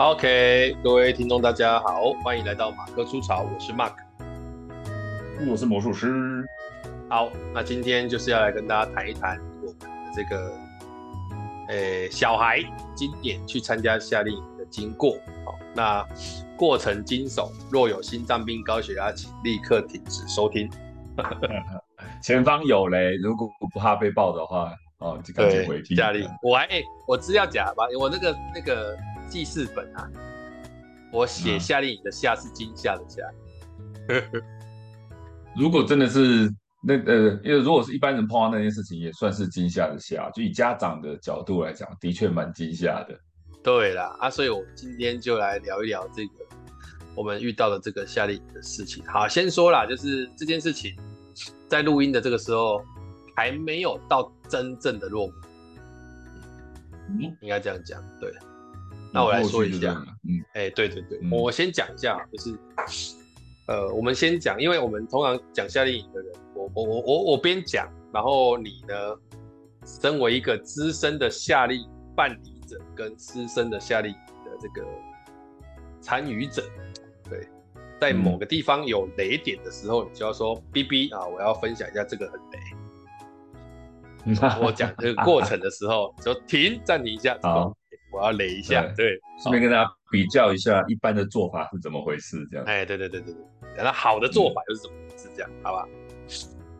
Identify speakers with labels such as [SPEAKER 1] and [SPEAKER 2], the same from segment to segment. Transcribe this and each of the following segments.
[SPEAKER 1] OK，各位听众大家好，欢迎来到马克出潮，我是 Mark，
[SPEAKER 2] 我是魔术师。
[SPEAKER 1] 好，那今天就是要来跟大家谈一谈我们的这个，诶，小孩今年去参加夏令营的经过。好，那过程惊悚，若有心脏病、高血压，请立刻停止收听。
[SPEAKER 2] 前方有雷，如果不怕被爆的话，哦，就赶紧回避。
[SPEAKER 1] 夏令营，我还诶，我资料夹吧，我那个那个。记事本啊，我写夏令营的夏是惊吓的夏。
[SPEAKER 2] 如果真的是那呃，因为如果是一般人碰到那件事情，也算是惊吓的吓。就以家长的角度来讲，的确蛮惊吓的。
[SPEAKER 1] 对啦，啊，所以我今天就来聊一聊这个我们遇到的这个夏令营的事情。好，先说啦，就是这件事情在录音的这个时候还没有到真正的落幕。嗯，应该这样讲，对。那我来说一下，嗯，哎、欸，对对对，嗯、我先讲一下，就是，呃，我们先讲，因为我们通常讲夏令营的人，我我我我我边讲，然后你呢，身为一个资深的夏令办理者跟资深的夏令营的这个参与者，对，在某个地方有雷点的时候，你就要说 “B B” 啊，我要分享一下这个很雷。我讲这个过程的时候，就停，暂停一下，好。我要雷一下，对，
[SPEAKER 2] 顺便跟大家比较一下一般的做法是怎么回事，这样。
[SPEAKER 1] 哎，对对对对对，等到好的做法又是怎么回事，这样，好吧？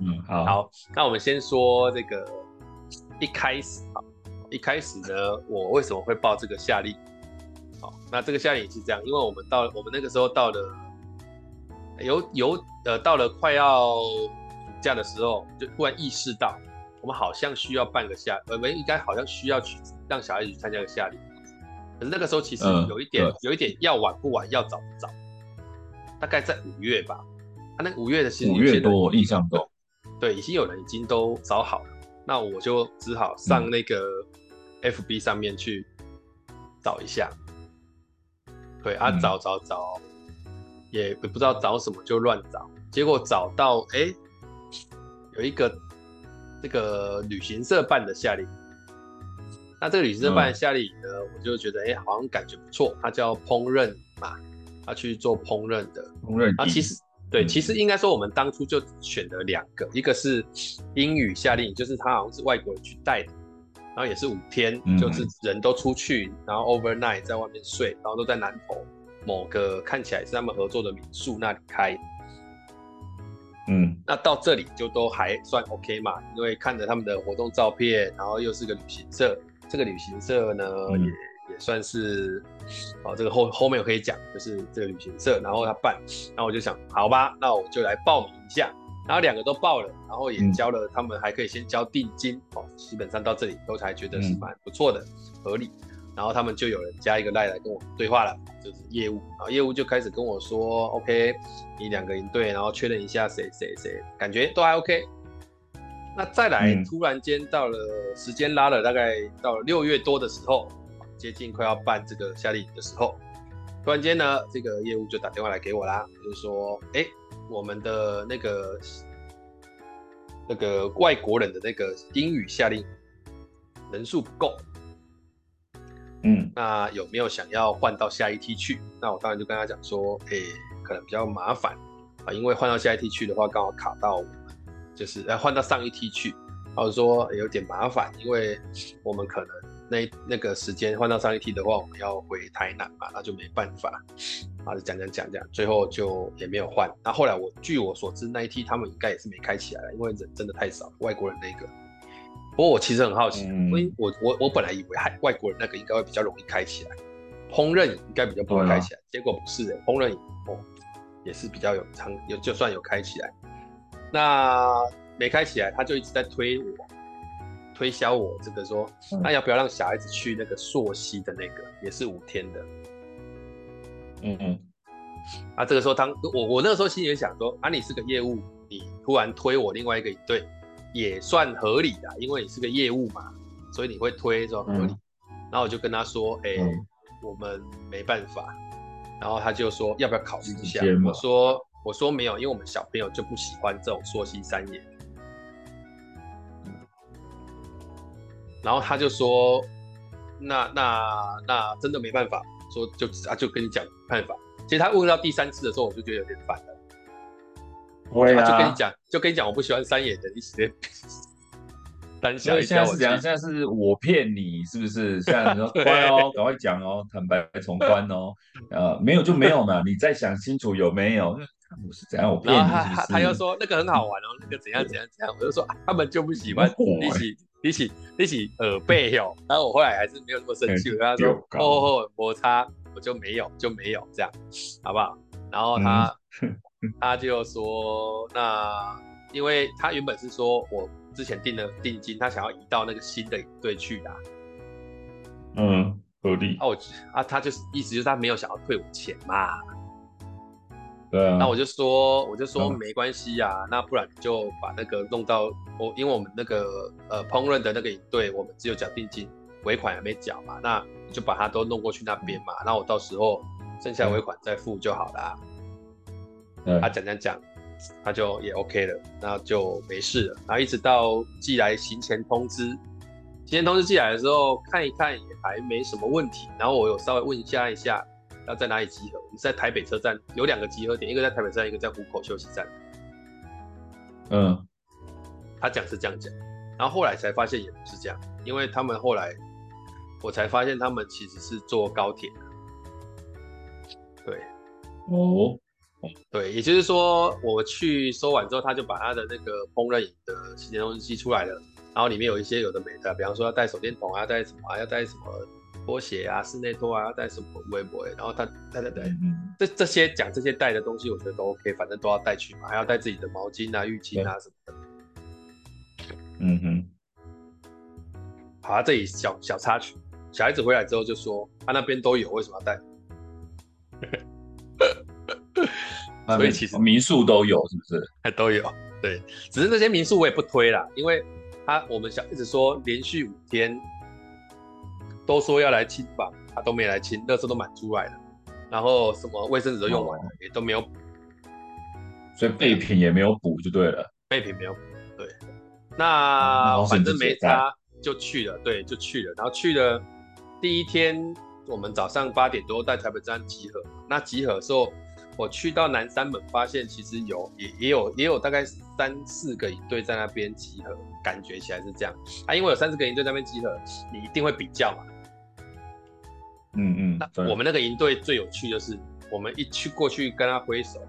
[SPEAKER 2] 嗯，好。
[SPEAKER 1] 好，那我们先说这个一开始啊，一开始呢，我为什么会报这个夏令？好，那这个夏令是这样，因为我们到我们那个时候到了，有有呃，到了快要暑假的时候，就突然意识到。我们好像需要办个夏，我们应该好像需要去让小孩子去参加个夏令营。可是那个时候其实有一点，嗯、有一点要晚不晚，要早不早。大概在五月吧，他、啊、那五月的其实
[SPEAKER 2] 五月多，印象中，
[SPEAKER 1] 对，已经有人已经都找好了。那我就只好上那个 FB 上面去找一下。嗯、对啊，找找找，也也不知道找什么，就乱找。结果找到，哎、欸，有一个。这个旅行社办的夏令营，那这个旅行社办夏令营呢，嗯、我就觉得，哎，好像感觉不错。它叫烹饪嘛，他去做烹饪的。
[SPEAKER 2] 烹饪
[SPEAKER 1] 啊，其实对，其实应该说，我们当初就选了两个，一个是英语夏令营，就是他好像是外国人去带的，然后也是五天，就是人都出去，然后 overnight 在外面睡，然后都在南投某个看起来是他们合作的民宿那里开。
[SPEAKER 2] 嗯，
[SPEAKER 1] 那到这里就都还算 OK 嘛，因为看着他们的活动照片，然后又是个旅行社，这个旅行社呢、嗯、也也算是，哦，这个后后面我可以讲，就是这个旅行社，然后他办，然后我就想，好吧，那我就来报名一下，然后两个都报了，然后也交了，他们还可以先交定金，哦，基本上到这里都才觉得是蛮不错的，嗯、合理。然后他们就有人加一个赖来跟我对话了，就是业务，然后业务就开始跟我说，OK，你两个营队，然后确认一下谁谁谁，感觉都还 OK。那再来，嗯、突然间到了时间拉了大概到了六月多的时候，接近快要办这个夏令营的时候，突然间呢，这个业务就打电话来给我啦，就是说，哎，我们的那个那个外国人的那个英语夏令营人数不够。
[SPEAKER 2] 嗯，
[SPEAKER 1] 那有没有想要换到下一梯去？那我当然就跟他讲说，诶、欸，可能比较麻烦啊，因为换到下一梯去的话，刚好卡到就是要换到上一梯去，然后说、欸、有点麻烦，因为我们可能那那个时间换到上一梯的话，我们要回台南嘛，那就没办法，啊，就讲讲讲讲，最后就也没有换。那后来我据我所知，那一梯他们应该也是没开起来了，因为人真的太少，外国人那个。不过我其实很好奇，因为、嗯、我我我本来以为还外国人那个应该会比较容易开起来，烹饪应该比较不会开起来，啊、结果不是的、欸，烹饪哦也是比较有长有就算有开起来，那没开起来，他就一直在推我，推销我这个说，嗯、那要不要让小孩子去那个溯溪的那个，也是五天的，
[SPEAKER 2] 嗯嗯，
[SPEAKER 1] 啊这个时候当我我那个时候心里也想说，啊你是个业务，你突然推我另外一个对。也算合理的，因为你是个业务嘛，所以你会推说合理。嗯、然后我就跟他说：“哎、欸，嗯、我们没办法。”然后他就说：“要不要考虑一下？”我说：“我说没有，因为我们小朋友就不喜欢这种溯溪山野。嗯”然后他就说：“那那那真的没办法。”说就啊就跟你讲办法。其实他问到第三次的时候，我就觉得有点烦了。
[SPEAKER 2] 会啊，
[SPEAKER 1] 就跟你讲，就跟你讲，我不喜欢三眼的一些。单小一下，
[SPEAKER 2] 现在是怎样？现在是我骗你，是不是？现在你说 快哦，赶快讲哦，坦白从宽哦。呃，没有就没有嘛，你再想清楚有没有？我是怎样？我骗你是不是？
[SPEAKER 1] 然后他他又说那个很好玩哦，那个怎样怎样怎样。我就说他们就不喜欢一起一起一起耳背哟。然后我后来还是没有那么生气，我跟他说哦哦摩擦，我就没有就没有这样，好不好？然后他 他就说那因为他原本是说我。之前订的定金，他想要移到那个新的队去的。
[SPEAKER 2] 嗯，合理。
[SPEAKER 1] 啊，我啊，他就是意思就是他没有想要退我钱嘛。
[SPEAKER 2] 对啊。
[SPEAKER 1] 那我就说，我就说没关系呀，那不然你就把那个弄到我，因为我们那个呃烹饪的那个营队，我们只有缴定金，尾款还没缴嘛，那你就把它都弄过去那边嘛，那我到时候剩下尾款再付就好啦。他讲讲讲。他就也 OK 了，那就没事了。然后一直到寄来行前通知，行前通知寄来的时候看一看也还没什么问题。然后我有稍微问一下一下要在哪里集合，我们是在台北车站有两个集合点，一个在台北站，一个在虎口休息站。
[SPEAKER 2] 嗯，
[SPEAKER 1] 他讲是这样讲，然后后来才发现也不是这样，因为他们后来我才发现他们其实是坐高铁的。对，
[SPEAKER 2] 哦。
[SPEAKER 1] 对，也就是说，我去收完之后，他就把他的那个烹饪饮的时间东西寄出来了，然后里面有一些有的没的，比方说要带手电筒啊，要带什么啊，要带什么拖鞋啊，室内拖啊，要带什么围脖，然后他带带带，这这些讲这些带的东西，我觉得都 OK，反正都要带去嘛，还要带自己的毛巾啊、浴巾啊什么的。
[SPEAKER 2] 嗯哼。
[SPEAKER 1] 好，啊，这里小小插曲，小孩子回来之后就说，他那边都有，为什么要带？所以其实
[SPEAKER 2] 民宿都有，是不是？
[SPEAKER 1] 还 都有，对，只是那些民宿我也不推啦，因为他我们小一直说连续五天都说要来清房，他都没来清，垃圾都满出来了，然后什么卫生纸都用完了，哦、也都没有补，
[SPEAKER 2] 所以备品也没有补就对了，
[SPEAKER 1] 备品没有补，对，那反正没差就去了，对，就去了，然后去了第一天，我们早上八点多在台北站集合，那集合的时候。我去到南山门，发现其实有也也有也有大概三四个营队在那边集合，感觉起来是这样。啊，因为有三四个营队在那边集合，你一定会比较嘛。
[SPEAKER 2] 嗯嗯。
[SPEAKER 1] 那我们那个营队最有趣就是，我们一去过去跟他挥手，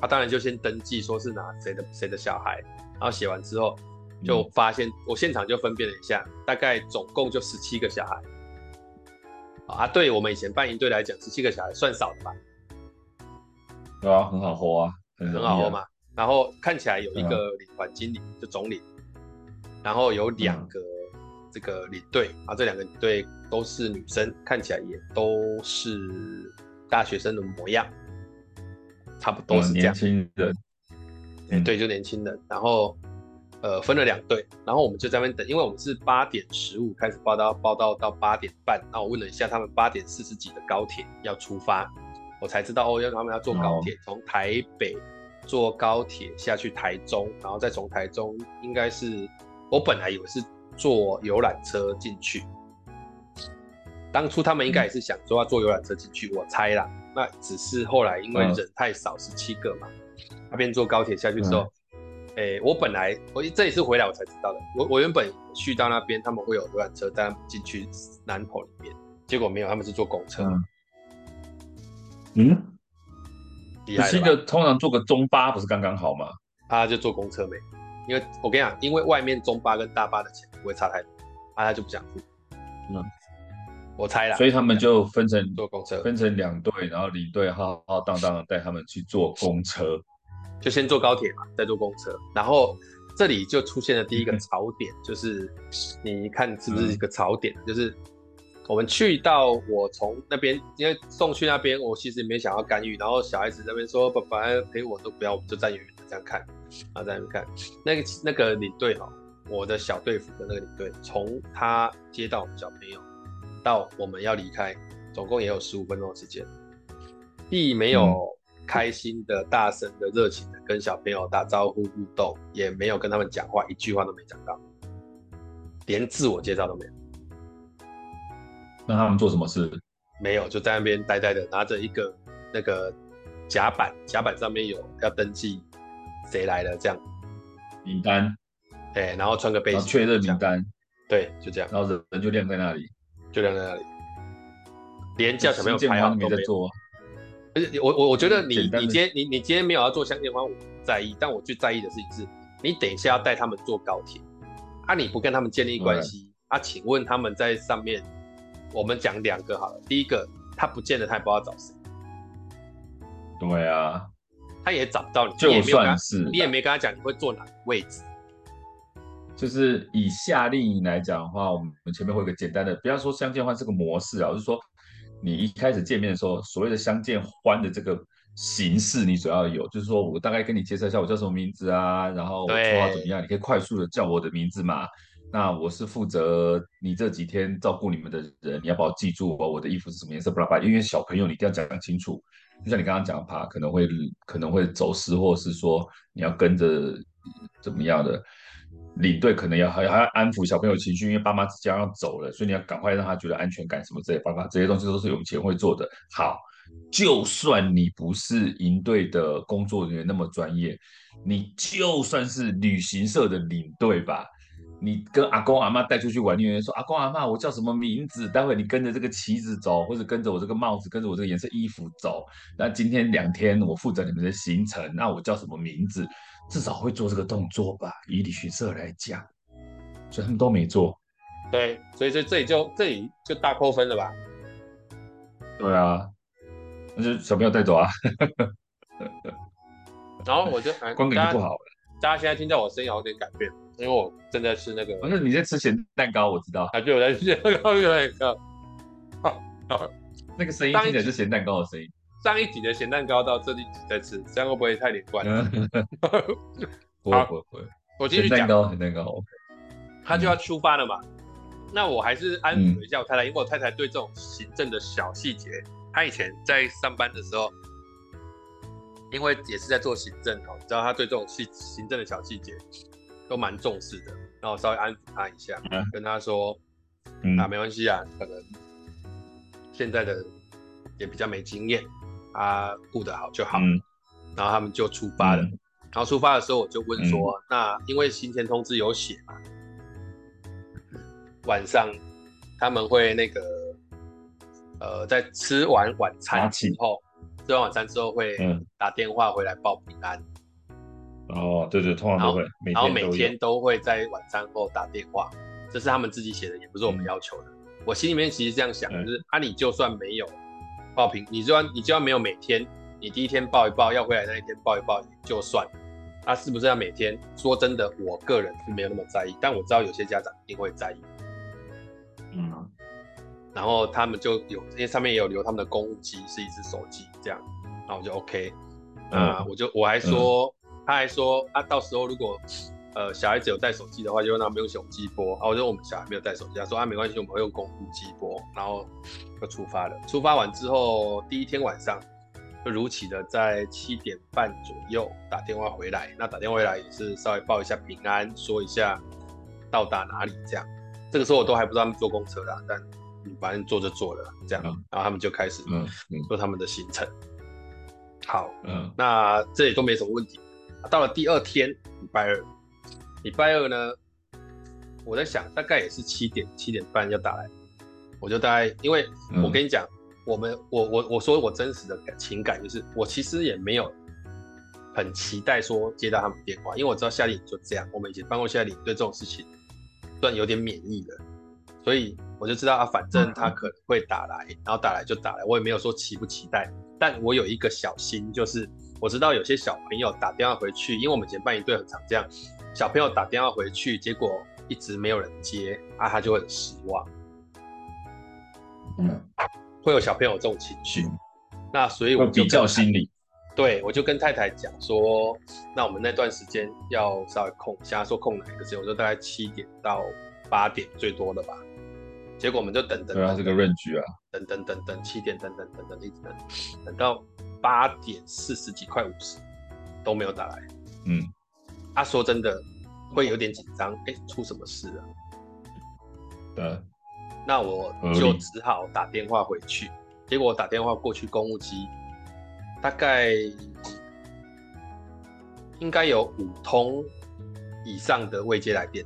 [SPEAKER 1] 他当然就先登记说是哪谁的谁的小孩，然后写完之后就发现我现场就分辨了一下，大概总共就十七个小孩。啊，对我们以前办营队来讲，十七个小孩算少的吧。
[SPEAKER 2] 对啊，很好活啊，
[SPEAKER 1] 很好活嘛。然后看起来有一个领团经理，嗯、就总领，然后有两个这个领队、嗯、啊，这两个领队都是女生，看起来也都是大学生的模样，差不多是这样。
[SPEAKER 2] 年轻人，
[SPEAKER 1] 嗯、对，就年轻人。然后呃，分了两队，然后我们就在那边等，因为我们是八点十五开始报到，报到到八点半。那我问了一下，他们八点四十几的高铁要出发。我才知道哦，要他们要坐高铁，从、oh. 台北坐高铁下去台中，然后再从台中，应该是我本来以为是坐游览车进去。当初他们应该也是想说要坐游览车进去，我猜啦。那只是后来因为人太少，十七个嘛，那边坐高铁下去之后，哎、oh. 欸，我本来我这一次回来我才知道的。我我原本去到那边他们会有游览车带进去南投里面，结果没有，他们是坐公车。Oh.
[SPEAKER 2] 嗯，十七个通常坐个中巴不是刚刚好吗？
[SPEAKER 1] 他就坐公车没，因为我跟你讲，因为外面中巴跟大巴的钱不会差太多，啊，他就不想付。嗯，我猜啦。
[SPEAKER 2] 所以他们就分成
[SPEAKER 1] 坐公车，
[SPEAKER 2] 分成两队，然后领队浩浩荡荡的带他们去坐公车，
[SPEAKER 1] 就先坐高铁嘛，再坐公车。然后这里就出现了第一个槽点，嗯、就是你看是不是一个槽点？嗯、就是。我们去到我从那边，因为送去那边，我其实没想要干预。然后小孩子那边说：“爸爸陪我都不要，我们就站远远的这样看。”啊，在那边看那个那个领队哈，我的小队服的那个领队，从他接到小朋友到我们要离开，总共也有十五分钟的时间，既没有开心的、大声的、热情的跟小朋友打招呼互动，也没有跟他们讲话，一句话都没讲到，连自我介绍都没有。
[SPEAKER 2] 那他们做什么事？
[SPEAKER 1] 没有，就在那边呆呆的拿着一个那个甲板，甲板上面有要登记谁来了这样。
[SPEAKER 2] 名单，
[SPEAKER 1] 对，然后穿个背心
[SPEAKER 2] 确认名单，
[SPEAKER 1] 对，就这样，
[SPEAKER 2] 然后人人就晾在那里，
[SPEAKER 1] 就晾在那里，连叫小朋友拍好都没
[SPEAKER 2] 做。
[SPEAKER 1] 而且我我我觉得你你今天你你今天没有要做相见欢，我不在意，但我最在意的事情是，你等一下要带他们坐高铁，啊，你不跟他们建立关系，啊，请问他们在上面。我们讲两个好了，第一个他不见得他也不知道找谁，
[SPEAKER 2] 对啊，
[SPEAKER 1] 他也找不到你，
[SPEAKER 2] 就算是
[SPEAKER 1] 你也没跟他讲你会坐哪个位置。
[SPEAKER 2] 就是以夏令营来讲的话，我们前面会有个简单的，不要说相见欢这个模式啊，就是说你一开始见面的时候，所谓的相见欢的这个形式，你主要有，就是说我大概跟你介绍一下我叫什么名字啊，然后我说话怎么样，你可以快速的叫我的名字嘛。那我是负责你这几天照顾你们的人，你要把我记住我。我的衣服是什么颜色？巴拉巴拉，因为小朋友你一定要讲清楚。就像你刚刚讲，怕可能会可能会走失，或者是说你要跟着怎么样的领队，可能要还还要安抚小朋友情绪，因为爸妈即将要走了，所以你要赶快让他觉得安全感什么之类，爸爸这些东西都是我们以前会做的。好，就算你不是营队的工作人员那么专业，你就算是旅行社的领队吧。你跟阿公阿妈带出去玩，你有人说阿公阿妈，我叫什么名字？待会你跟着这个旗子走，或者跟着我这个帽子，跟着我这个颜色衣服走。那今天两天我负责你们的行程，那我叫什么名字？至少会做这个动作吧？以旅行社来讲，所以他们都没做。
[SPEAKER 1] 对，所以这这里就这里就大扣分了吧？
[SPEAKER 2] 对啊，那就小朋友带走啊。
[SPEAKER 1] 然后我就
[SPEAKER 2] 光给你不好了。
[SPEAKER 1] 大家现在听到我声音有点改变。因为我正在吃那个，
[SPEAKER 2] 反正你在吃咸蛋糕，我知道。
[SPEAKER 1] 啊，对，我在吃咸蛋糕，有点饿。好，好，
[SPEAKER 2] 那个声音听起来是咸蛋糕的声音。
[SPEAKER 1] 上一集的咸蛋糕到这一集再吃，这样会不会太连贯？
[SPEAKER 2] 不会不会，
[SPEAKER 1] 我继续讲。
[SPEAKER 2] 咸蛋糕，咸蛋糕，OK。
[SPEAKER 1] 他就要出发了嘛？那我还是安抚一下我太太，因为我太太对这种行政的小细节，她以前在上班的时候，因为也是在做行政哦，你知道她对这种细行政的小细节。都蛮重视的，然后稍微安抚她一下，嗯、跟她说：“嗯、啊，没关系啊，可能现在的也比较没经验，啊，顾得好就好。嗯”然后他们就出发了。嗯、然后出发的时候，我就问说：“嗯、那因为行前通知有写嘛，晚上他们会那个呃，在吃完晚餐之后，吃完晚餐之后会打电话回来报平安。嗯”
[SPEAKER 2] 哦，对对，通常都会，
[SPEAKER 1] 然后每天都会在晚餐后打电话，这是他们自己写的，也不是我们要求的。我心里面其实这样想，就是啊，你就算没有报平，你就算你就算没有每天，你第一天报一报，要回来那一天报一报，就算，啊，是不是要每天？说真的，我个人是没有那么在意，但我知道有些家长一定会在意。嗯，然后他们就有，因为上面也有留他们的公务机，是一只手机，这样，然后我就 OK，啊，我就我还说。他还说啊，到时候如果呃小孩子有带手机的话，就让他们用手机播。啊，我说我们小孩没有带手机，他说啊没关系，我们会用公务机播。然后就出发了。出发完之后，第一天晚上就如期的在七点半左右打电话回来。那打电话回来也是稍微报一下平安，说一下到达哪里这样。这个时候我都还不知道他们坐公车啦，但反正坐就坐了这样。然后他们就开始做他们的行程。好，嗯，那这也都没什么问题。到了第二天，礼拜二，礼拜二呢，我在想，大概也是七点七点半要打来，我就大概，因为我跟你讲，嗯、我们我我我说我真实的情感就是，我其实也没有很期待说接到他们电话，因为我知道夏令营就这样，我们以前办过夏令营，对这种事情算有点免疫的，所以我就知道啊，反正他可能会打来，然后打来就打来，我也没有说期不期待，但我有一个小心就是。我知道有些小朋友打电话回去，因为我们以前办一队很常这样，小朋友打电话回去，结果一直没有人接啊，他就会很失望。嗯，会有小朋友这种情绪，嗯、那所以我就比较心理。对，我就跟太太讲说，那我们那段时间要稍微空一下，说空哪一个时间，我说大概七点到八点最多了吧。结果我们就等等，等，
[SPEAKER 2] 对啊，这个论据啊，
[SPEAKER 1] 等等等等七点等等等等一直等，等到。八点四十几，快五十都没有打来。嗯，他、啊、说真的会有点紧张，哎、欸，出什么事了？
[SPEAKER 2] 对，
[SPEAKER 1] 那我就只好打电话回去。结果我打电话过去公务机，大概应该有五通以上的未接来电，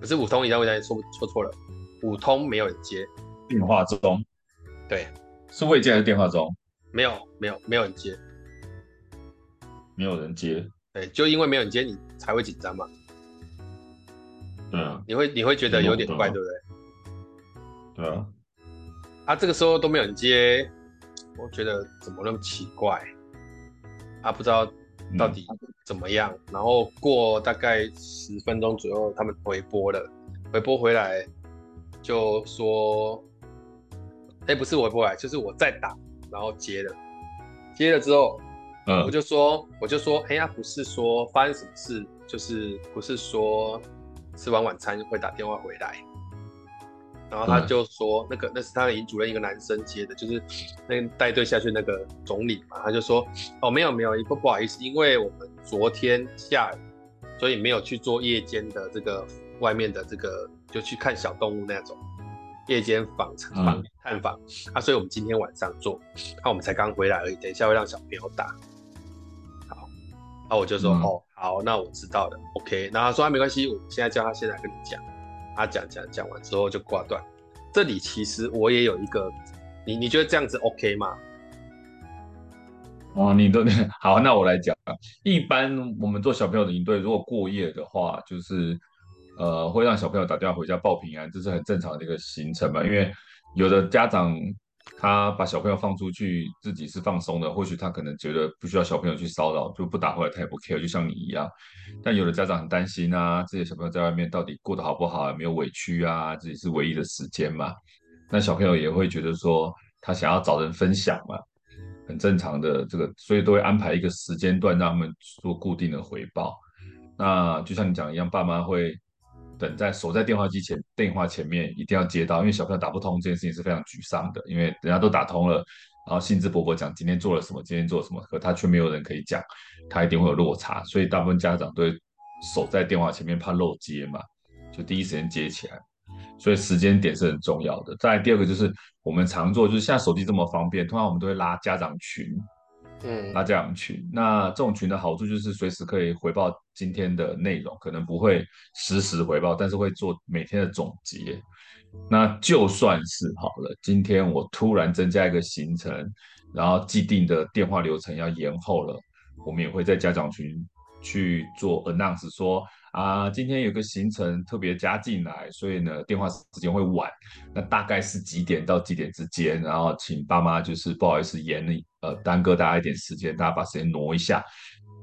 [SPEAKER 1] 不是五通以上未接来电，说说错了，五通没有人接。
[SPEAKER 2] 电话中，
[SPEAKER 1] 对，
[SPEAKER 2] 是未接还是电话中？
[SPEAKER 1] 没有，没有，没有人接，
[SPEAKER 2] 没有人接。
[SPEAKER 1] 对，就因为没有人接，你才会紧张嘛。
[SPEAKER 2] 对啊，
[SPEAKER 1] 你会你会觉得有点怪，对不对？
[SPEAKER 2] 对啊。
[SPEAKER 1] 啊，这个时候都没有人接，我觉得怎么那么奇怪？啊，不知道到底怎么样。嗯、然后过大概十分钟左右，他们回拨了，回拨回来就说，哎，不是回拨来，就是我再打，然后接了，接了之后。嗯，我就说，我就说，哎呀，不是说发生什么事，就是不是说吃完晚餐会打电话回来，然后他就说，那个那是他的营主任一个男生接的，就是那个带队下去那个总理嘛，他就说，哦，没有没有，不不好意思，因为我们昨天下雨，所以没有去做夜间的这个外面的这个，就去看小动物那种夜间访访探访。啊，所以我们今天晚上做，那我们才刚回来而已，等一下会让小朋友打。然后我就说、嗯、哦好，那我知道了，OK。然后他说啊没关系，我现在叫他现在跟你讲。他讲讲讲完之后就挂断。这里其实我也有一个，你你觉得这样子 OK 吗？
[SPEAKER 2] 哦，你都 好，那我来讲。一般我们做小朋友的营队，如果过夜的话，就是呃会让小朋友打电话回家报平安，这是很正常的一个行程嘛。因为有的家长。他把小朋友放出去，自己是放松的，或许他可能觉得不需要小朋友去骚扰，就不打回来，他也不 care，就像你一样。但有的家长很担心啊，自己小朋友在外面到底过得好不好，有没有委屈啊？自己是唯一的时间嘛。那小朋友也会觉得说，他想要找人分享嘛，很正常的这个，所以都会安排一个时间段让他们做固定的回报。那就像你讲一样，爸妈会。等在守在电话机前，电话前面一定要接到，因为小朋友打不通这件事情是非常沮丧的，因为人家都打通了，然后兴致勃勃讲今天做了什么，今天做了什么，可他却没有人可以讲，他一定会有落差，所以大部分家长都会守在电话前面，怕漏接嘛，就第一时间接起来，所以时间点是很重要的。再第二个就是我们常做，就是现在手机这么方便，通常我们都会拉家长群。嗯，拉家长群，那这种群的好处就是随时可以回报今天的内容，可能不会实时回报，但是会做每天的总结。那就算是好了，今天我突然增加一个行程，然后既定的电话流程要延后了，我们也会在家长群去做 announce 说。啊，今天有个行程特别加进来，所以呢，电话时间会晚。那大概是几点到几点之间？然后请爸妈就是不好意思延呃耽搁大家一点时间，大家把时间挪一下，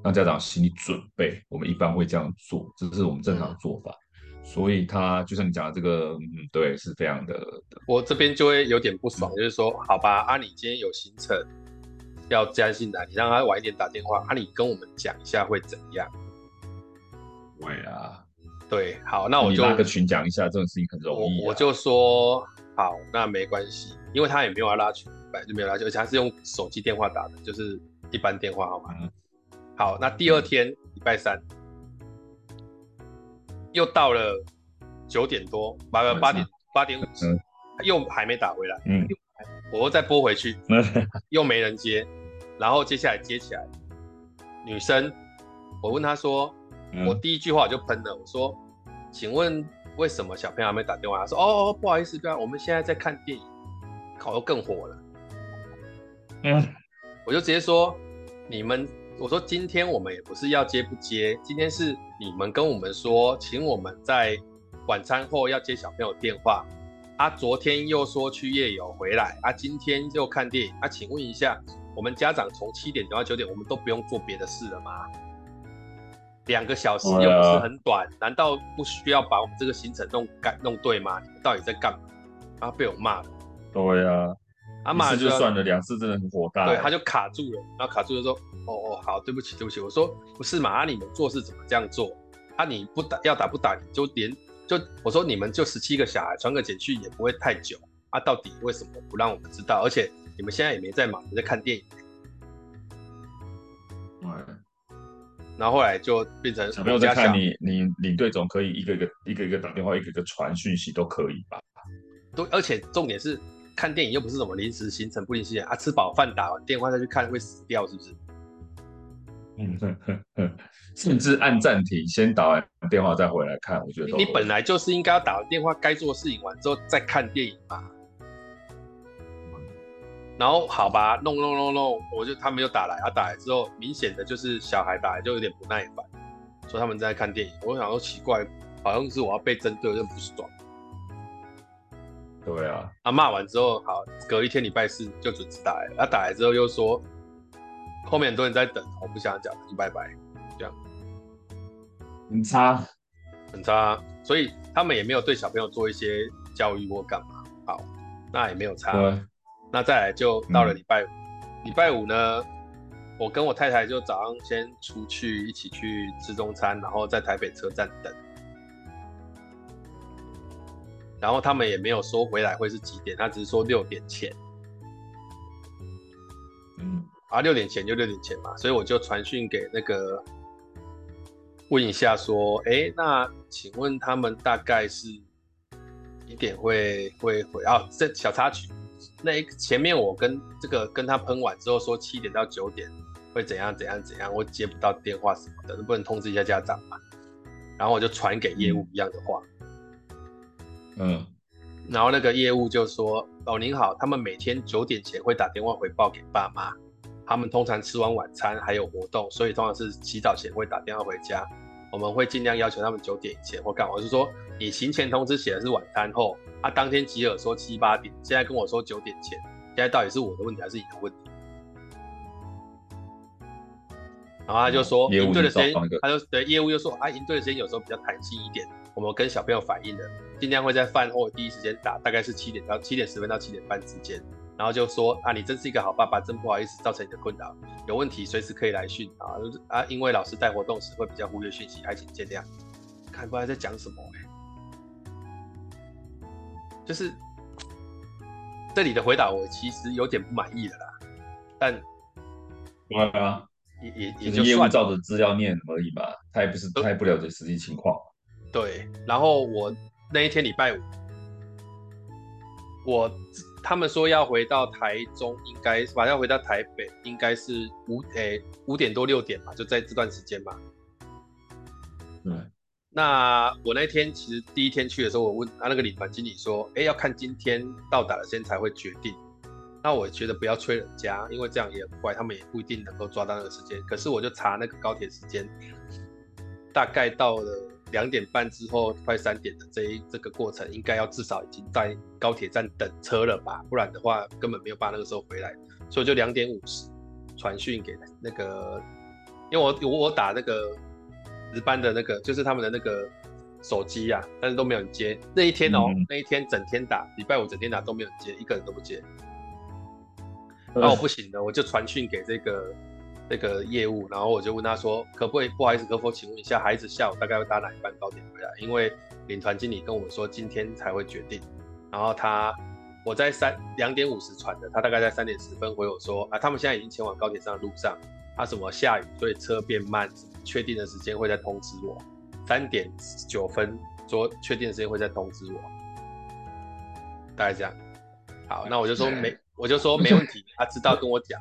[SPEAKER 2] 让家长心理准备。我们一般会这样做，这是我们正常的做法。所以他就像你讲的这个，嗯，对，是非常的。
[SPEAKER 1] 我这边就会有点不爽，嗯、就是说，好吧，啊，你今天有行程要加进来，你让他晚一点打电话，啊，你跟我们讲一下会怎样？
[SPEAKER 2] 对啊，
[SPEAKER 1] 对，好，那我就
[SPEAKER 2] 拉个群讲一下，这种事情很容易、啊
[SPEAKER 1] 我。我就说好，那没关系，因为他也没有要拉群，本来就没有拉群，而且他是用手机电话打的，就是一般电话号码。嗯、好，那第二天礼、嗯、拜三又到了九点多，八个八点八点五十，嗯、又还没打回来，嗯，我又再拨回去，嗯、又没人接，然后接下来接起来，女生，我问她说。我第一句话我就喷了，我说：“请问为什么小朋友还没打电话？”他说：“哦，不好意思，对啊，我们现在在看电影。”考又更火了。嗯，我就直接说：“你们，我说今天我们也不是要接不接，今天是你们跟我们说，请我们在晚餐后要接小朋友电话。啊，昨天又说去夜游回来，啊，今天又看电影。啊，请问一下，我们家长从七点到九点，我们都不用做别的事了吗？”两个小时又不是很短，啊、难道不需要把我们这个行程弄干弄对吗？你们到底在干嘛？然后被我骂了。
[SPEAKER 2] 对呀，啊，骂就算了，两次真的很火大。
[SPEAKER 1] 对，他就卡住了，然后卡住就说：“哦哦，好，对不起，对不起。”我说：“不是嘛？啊，你们做事怎么这样做？啊，你不打要打不打，你就连就我说你们就十七个小孩传个简讯也不会太久啊，到底为什么不让我们知道？而且你们现在也没在忙，你在看电影。”然后后来就变成
[SPEAKER 2] 小朋友在看你，你领队总可以一个一个一个一个打电话，一个一个传讯息都可以吧？
[SPEAKER 1] 都，而且重点是看电影又不是什么临时行程，不临时行程啊，吃饱饭打完电话再去看会死掉是不是？
[SPEAKER 2] 嗯哼哼哼，甚至按暂停，先打完电话再回来看，我觉得
[SPEAKER 1] 你本来就是应该要打完电话，该做的事情完之后再看电影嘛。然后好吧，弄弄弄弄，我就他们又打来，他打来之后，明显的就是小孩打来就有点不耐烦，说他们在看电影。我想说奇怪，好像是我要被针对，有点不爽。
[SPEAKER 2] 对啊，
[SPEAKER 1] 他骂完之后，好，隔一天礼拜四就准时打来，他打来之后又说，后面很多人在等，我不想讲，就拜拜，这样。
[SPEAKER 2] 很差，
[SPEAKER 1] 很差，所以他们也没有对小朋友做一些教育或干嘛。好，那也没有差。那再来就到了礼拜五，礼、嗯、拜五呢，我跟我太太就早上先出去一起去吃中餐，然后在台北车站等，然后他们也没有说回来会是几点，他只是说六点前，
[SPEAKER 2] 嗯，
[SPEAKER 1] 啊六点前就六点前嘛，所以我就传讯给那个问一下说，哎、欸，那请问他们大概是几点会会回啊？这小插曲。那一前面我跟这个跟他喷完之后说七点到九点会怎样怎样怎样，我接不到电话什么的，能不能通知一下家长嘛？然后我就传给业务一样的话，
[SPEAKER 2] 嗯，
[SPEAKER 1] 然后那个业务就说：“哦，您好，他们每天九点前会打电话回报给爸妈，他们通常吃完晚餐还有活动，所以通常是洗澡前会打电话回家，我们会尽量要求他们九点以前或干嘛。”我是说，你行前通知写的是晚餐后。他当天吉尔说七八点，现在跟我说九点前，现在到底是我的问题还是你的问题？然后他就说营队的时间，他就对业务又说啊，营队的时间有时候比较弹性一点，我们跟小朋友反映的，尽量会在饭后第一时间打，大概是七点到七点十分到七点半之间。然后就说啊，你真是一个好爸爸，真不好意思造成你的困扰，有问题随时可以来讯啊啊，因为老师带活动时会比较忽略讯息，还请见谅。看不知道在讲什么哎、欸。就是这里的回答，我其实有点不满意的啦，但
[SPEAKER 2] 对啊，
[SPEAKER 1] 也也
[SPEAKER 2] 也就算照着资料念而已吧，他也不是他也不了解实际情况。
[SPEAKER 1] 对，然后我那一天礼拜五，我他们说要回到台中，应该是吧？要回到台北，应该是五诶五点多六点吧，就在这段时间吧。
[SPEAKER 2] 嗯。
[SPEAKER 1] 那我那天其实第一天去的时候，我问他那个领团经理说：“哎、欸，要看今天到达了先才会决定。”那我觉得不要催人家，因为这样也很怪，他们也不一定能够抓到那个时间。可是我就查那个高铁时间，大概到了两点半之后，快三点的这一这个过程，应该要至少已经在高铁站等车了吧？不然的话根本没有办法那个时候回来。所以就两点五十传讯给那个，因为我我我打那个。值班的那个就是他们的那个手机呀、啊，但是都没有人接。那一天哦、那一天整天打，礼拜五整天打都没有人接，一个人都不接。然后我不行了，我就传讯给这个这个业务，然后我就问他说，可不可以不好意思，可否请问一下，孩子下午大概会搭哪一班高铁回来？因为领团经理跟我们说今天才会决定。然后他我在三两点五十传的，他大概在三点十分回我说啊，他们现在已经前往高铁上的路上，他、啊、什么下雨，所以车变慢。确定的时间会再通知我，三点九分说确定的时间会再通知我，大概这样。好，那我就说没，我就说没问题，他知道跟我讲。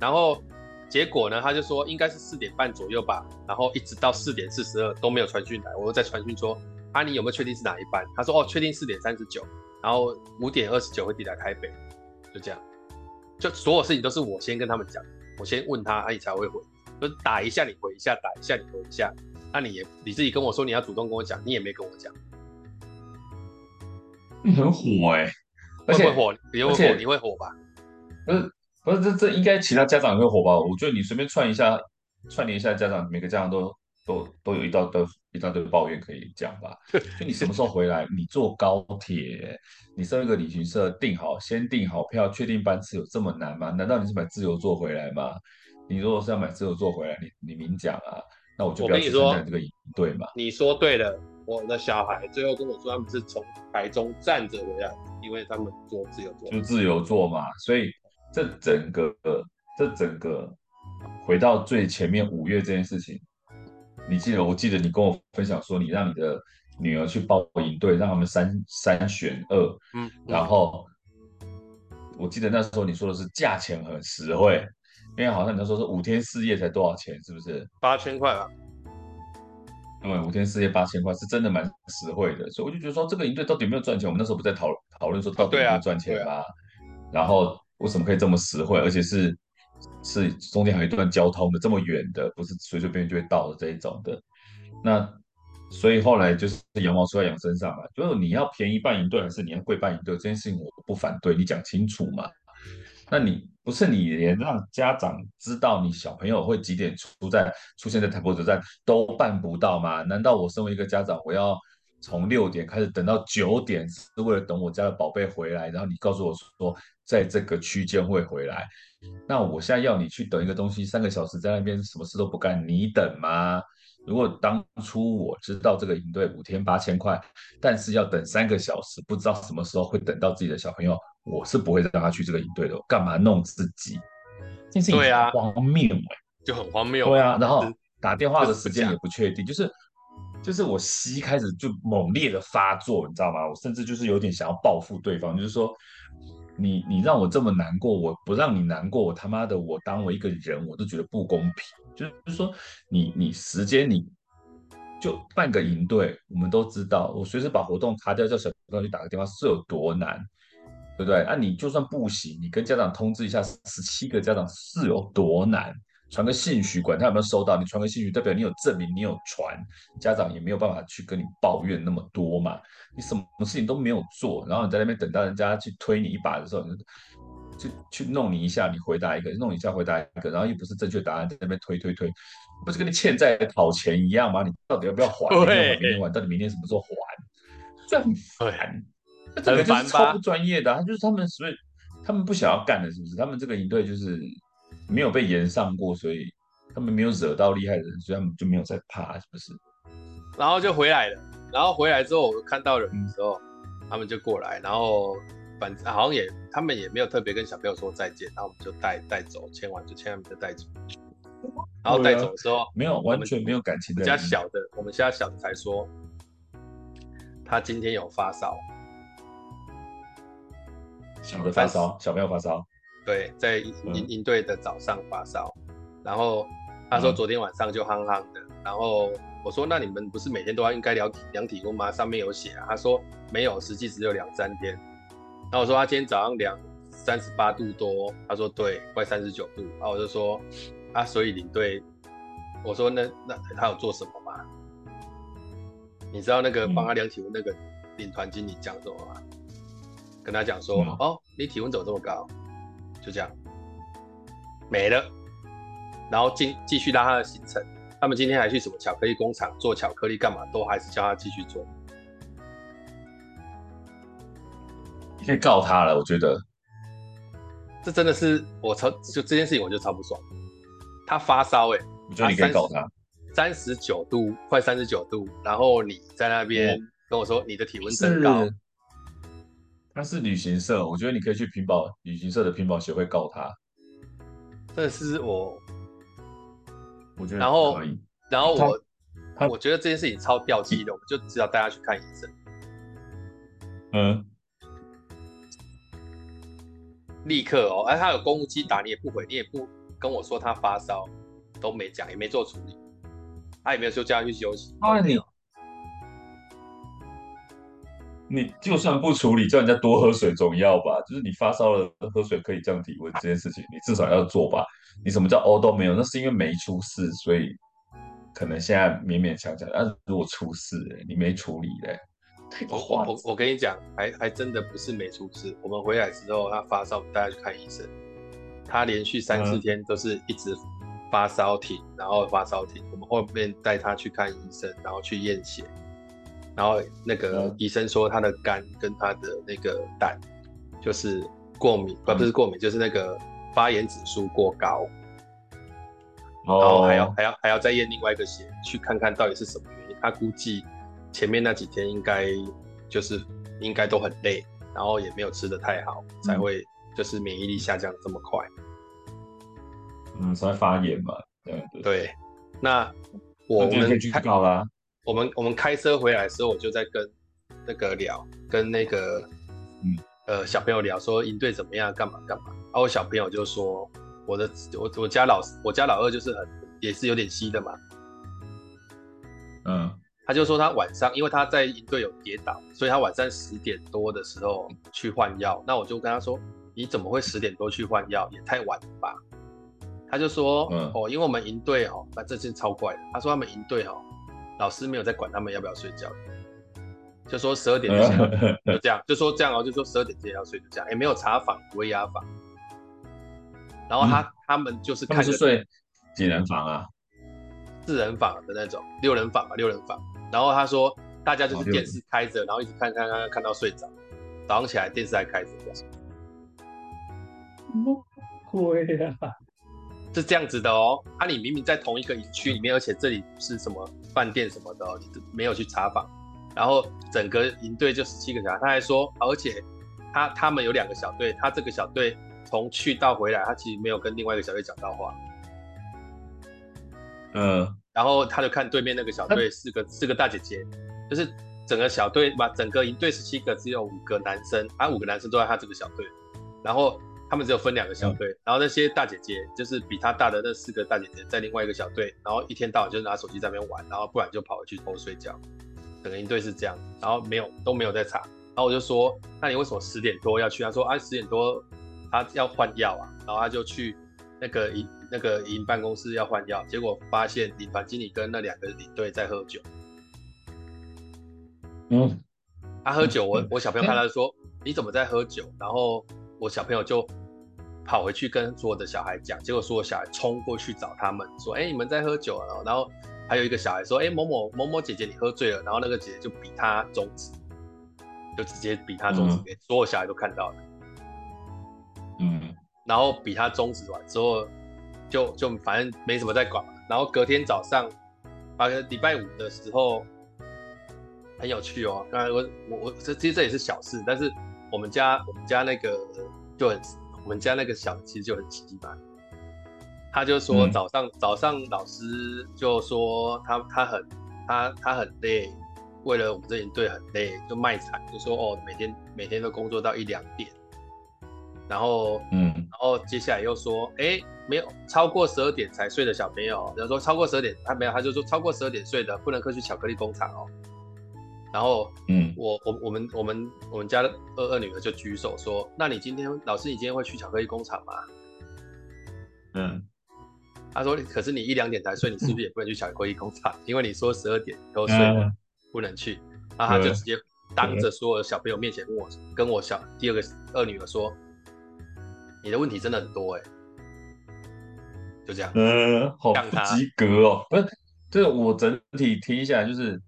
[SPEAKER 1] 然后结果呢，他就说应该是四点半左右吧，然后一直到四点四十二都没有传讯来，我又再传讯说啊，你有没有确定是哪一班？他说哦，确定四点三十九，然后五点二十九会抵达台北，就这样。就所有事情都是我先跟他们讲，我先问他，阿姨才会回。就打一下你回一下，打一下你回一下，那你也你自己跟我说你要主动跟我讲，你也没跟我讲，
[SPEAKER 2] 你很火哎、欸，
[SPEAKER 1] 会不会火？你会火？你会火吧？
[SPEAKER 2] 不是不是，这这应该其他家长也会火吧？我觉得你随便串一下，串联一下家长，每个家长都都都有一道都一大堆抱怨可以讲吧？就你什么时候回来？你坐高铁，你上一个旅行社订好，先订好票，确定班次有这么难吗？难道你是买自由座回来吗？你如果是要买自由座回来，你你明讲啊，那我就不要去参加这个营队嘛。
[SPEAKER 1] 你说对了，我的小孩最后跟我说他们是从台中站着回来，因为他们坐自由座。
[SPEAKER 2] 就自由座嘛，所以这整个这整个回到最前面五月这件事情，你记得？我记得你跟我分享说，你让你的女儿去报营队，让他们三三选二，嗯，然后我记得那时候你说的是价钱很实惠，因为好像你那时候是五天四夜才多少钱，是不是？
[SPEAKER 1] 八千块吧。
[SPEAKER 2] 因为五天四夜八千块是真的蛮实惠的，所以我就觉得说这个营队到底有没有赚钱？我们那时候不在讨讨论说到底有没有赚钱吗？啊啊、然后为什么可以这么实惠，而且是是中间还有一段交通的这么远的，不是随随便便就会到的这一种的。那所以后来就是羊毛出在羊身上嘛，就是你要便宜办营队还是你要贵办营队，这件事情我不反对，你讲清楚嘛。那你不是你连让家长知道你小朋友会几点出在出现在台北车站都办不到吗？难道我身为一个家长，我要从六点开始等到九点，是为了等我家的宝贝回来？然后你告诉我说，在这个区间会回来，那我现在要你去等一个东西三个小时在那边什么事都不干，你等吗？如果当初我知道这个营队五天八千块，但是要等三个小时，不知道什么时候会等到自己的小朋友。我是不会让他去这个营队的，干嘛弄自己？
[SPEAKER 1] 对啊，
[SPEAKER 2] 荒谬哎，
[SPEAKER 1] 就很荒谬。
[SPEAKER 2] 对啊，然后打电话的时间也不确定，就是就是我膝开始就猛烈的发作，你知道吗？我甚至就是有点想要报复对方，就是说你你让我这么难过，我不让你难过，我他妈的我当我一个人我都觉得不公平。就是说你你时间你就半个营队，我们都知道，我随时把活动卡掉，叫小朋去打个电话是有多难。对不对？啊，你就算不行，你跟家长通知一下，十七个家长是有多难？传个信息，管他有没有收到，你传个信息，代表你有证明，你有传，家长也没有办法去跟你抱怨那么多嘛。你什么事情都没有做，然后你在那边等到人家去推你一把的时候，就去弄你一下，你回答一个，弄你一下回答一个，然后又不是正确答案，在那边推推推，不是跟你欠债讨钱一样吗？你到底要不要还？对明天还，到底明天什么时候还？这很烦。这个就是超不专业的，啊，就是他们所以他们不想要干的，是不是？他们这个营队就是没有被延上过，所以他们没有惹到厉害的人，所以他们就没有在怕，是不是？
[SPEAKER 1] 然后就回来了，然后回来之后，我看到人的时候，嗯、他们就过来，然后反正好像也他们也没有特别跟小朋友说再见，然后我们就带带走，签完就签，他们就带走。然后带走的时候，
[SPEAKER 2] 没有完全没有感情的。
[SPEAKER 1] 我们家小的，我们家小的才说，他今天有发烧。
[SPEAKER 2] 小的发烧，小朋友发烧，
[SPEAKER 1] 对，在营营队的早上发烧，然后他说昨天晚上就夯夯的，嗯、然后我说那你们不是每天都要应该量量体温吗？上面有写啊，他说没有，实际只有两三天。然后我说他今天早上量三十八度多，他说对，快三十九度。然后我就说啊，所以领队，我说那那他有做什么吗？你知道那个帮他量体温那个领团经理讲什么吗？跟他讲说，哦，你体温怎么这么高？就这样没了，然后继继续拉他的行程。他们今天还去什么巧克力工厂做巧克力，干嘛都还是叫他继续做。
[SPEAKER 2] 你可以告他了，我觉得
[SPEAKER 1] 这真的是我超就这件事情我就超不爽。他发烧哎、欸，
[SPEAKER 2] 我觉得你可以告他，
[SPEAKER 1] 三十九度，快三十九度，然后你在那边跟我说你的体温真高。
[SPEAKER 2] 他是旅行社，我觉得你可以去屏保旅行社的屏保协会告他。
[SPEAKER 1] 这是我，
[SPEAKER 2] 我觉得
[SPEAKER 1] 然后然后我
[SPEAKER 2] 他
[SPEAKER 1] 我觉得这件事情超掉漆的，我们就只要带他去看医生。
[SPEAKER 2] 嗯，
[SPEAKER 1] 立刻哦，哎，他有公务机打你也不回，你也不跟我说他发烧，都没讲，也没做处理，他也没有说叫他去休息。
[SPEAKER 2] 那你。你就算不处理，叫人家多喝水总要吧？就是你发烧了，喝水可以降体温这件事情，你至少要做吧？你什么叫哦都没有？那是因为没出事，所以可能现在勉勉强强。但是如果出事，你没处理嘞，
[SPEAKER 1] 我我我跟你讲，还还真的不是没出事。我们回来之后，他发烧，带他去看医生。他连续三四天都是一直发烧停，然后发烧停。我们后面带他去看医生，然后去验血。然后那个医生说他的肝跟他的那个胆就是过敏，不、嗯、不是过敏，就是那个发炎指数过高，哦、然后还要还要还要再验另外一个血，去看看到底是什么原因。他估计前面那几天应该就是应该都很累，然后也没有吃的太好，嗯、才会就是免疫力下降这么快。
[SPEAKER 2] 嗯，才发炎嘛。对对，
[SPEAKER 1] 对。那我们
[SPEAKER 2] 可以去搞啦。
[SPEAKER 1] 我们我们开车回来的时候，我就在跟那个聊，跟那个嗯呃小朋友聊说营队怎么样，干嘛干嘛。然后我小朋友就说，我的我我家老我家老二就是很也是有点稀的嘛，
[SPEAKER 2] 嗯，
[SPEAKER 1] 他就说他晚上因为他在营队有跌倒，所以他晚上十点多的时候去换药。那我就跟他说，你怎么会十点多去换药？也太晚了吧。他就说：“嗯、哦，因为我们营队哦，那这件超怪的。他说他们营队哦，老师没有在管他们要不要睡觉，就说十二点之前 就这样，就说这样哦，就说十二点之前要睡就这样，也没有查房、威压房。然后他、嗯、他们就是看是
[SPEAKER 2] 睡几人房啊？
[SPEAKER 1] 四人房的那种，六人房吧，六人房。然后他说大家就是电视开着，然后一直看看看看到睡着，早上起来电视还开着这样。什
[SPEAKER 2] 么鬼呀？”
[SPEAKER 1] 是这样子的哦，啊，你明明在同一个营区里面，而且这里是什么饭店什么的，你没有去查房，然后整个营队就十七个小孩，他还说，而且他他们有两个小队，他这个小队从去到回来，他其实没有跟另外一个小队讲到话，
[SPEAKER 2] 嗯，
[SPEAKER 1] 然后他就看对面那个小队四个四个大姐姐，就是整个小队嘛，整个营队十七个只有五个男生，啊，五个男生都在他这个小队，然后。他们只有分两个小队，嗯、然后那些大姐姐就是比他大的那四个大姐姐在另外一个小队，然后一天到晚就拿手机在那边玩，然后不然就跑回去偷睡觉。整个营队是这样，然后没有都没有在查。然后我就说，那你为什么十点多要去？他说啊，十点多他要换药啊，然后他就去那个营那个营办公室要换药，结果发现领团经理跟那两个领队在喝酒。
[SPEAKER 2] 嗯，
[SPEAKER 1] 他喝酒，我我小朋友看他说，你怎么在喝酒？然后。我小朋友就跑回去跟所有的小孩讲，结果所有小孩冲过去找他们，说：“哎、欸，你们在喝酒了。”然后还有一个小孩说：“哎、欸，某某某某姐姐，你喝醉了。”然后那个姐姐就比他中指，就直接比他中指给所有小孩都看到了。
[SPEAKER 2] 嗯，
[SPEAKER 1] 然后比他中指完之后，就就反正没什么在管嘛。然后隔天早上，啊，礼拜五的时候很有趣哦。刚才我我我这其实这也是小事，但是。我们家我们家那个就很，我们家那个小其实就很奇葩。他就说早上、嗯、早上老师就说他他很他他很累，为了我们这营队很累，就卖惨，就说哦每天每天都工作到一两点，然后
[SPEAKER 2] 嗯，
[SPEAKER 1] 然后接下来又说哎没有超过十二点才睡的小朋友，然后说超过十二点他没有，他就说超过十二点睡的不能去巧克力工厂哦。然后，
[SPEAKER 2] 嗯，
[SPEAKER 1] 我我我们我们我们家的二二女儿就举手说：“那你今天老师，你今天会去巧克力工厂吗？”
[SPEAKER 2] 嗯，
[SPEAKER 1] 他说：“可是你一两点才睡，你是不是也不能去巧克力工厂？嗯、因为你说十二点都睡了，嗯、不能去。”然后他就直接当着所有小朋友面前问我，嗯、跟我小第二个二女儿说：“你的问题真的很多哎、欸。”就这样，
[SPEAKER 2] 嗯，好不及格哦。不是，这个我整体听一下就是。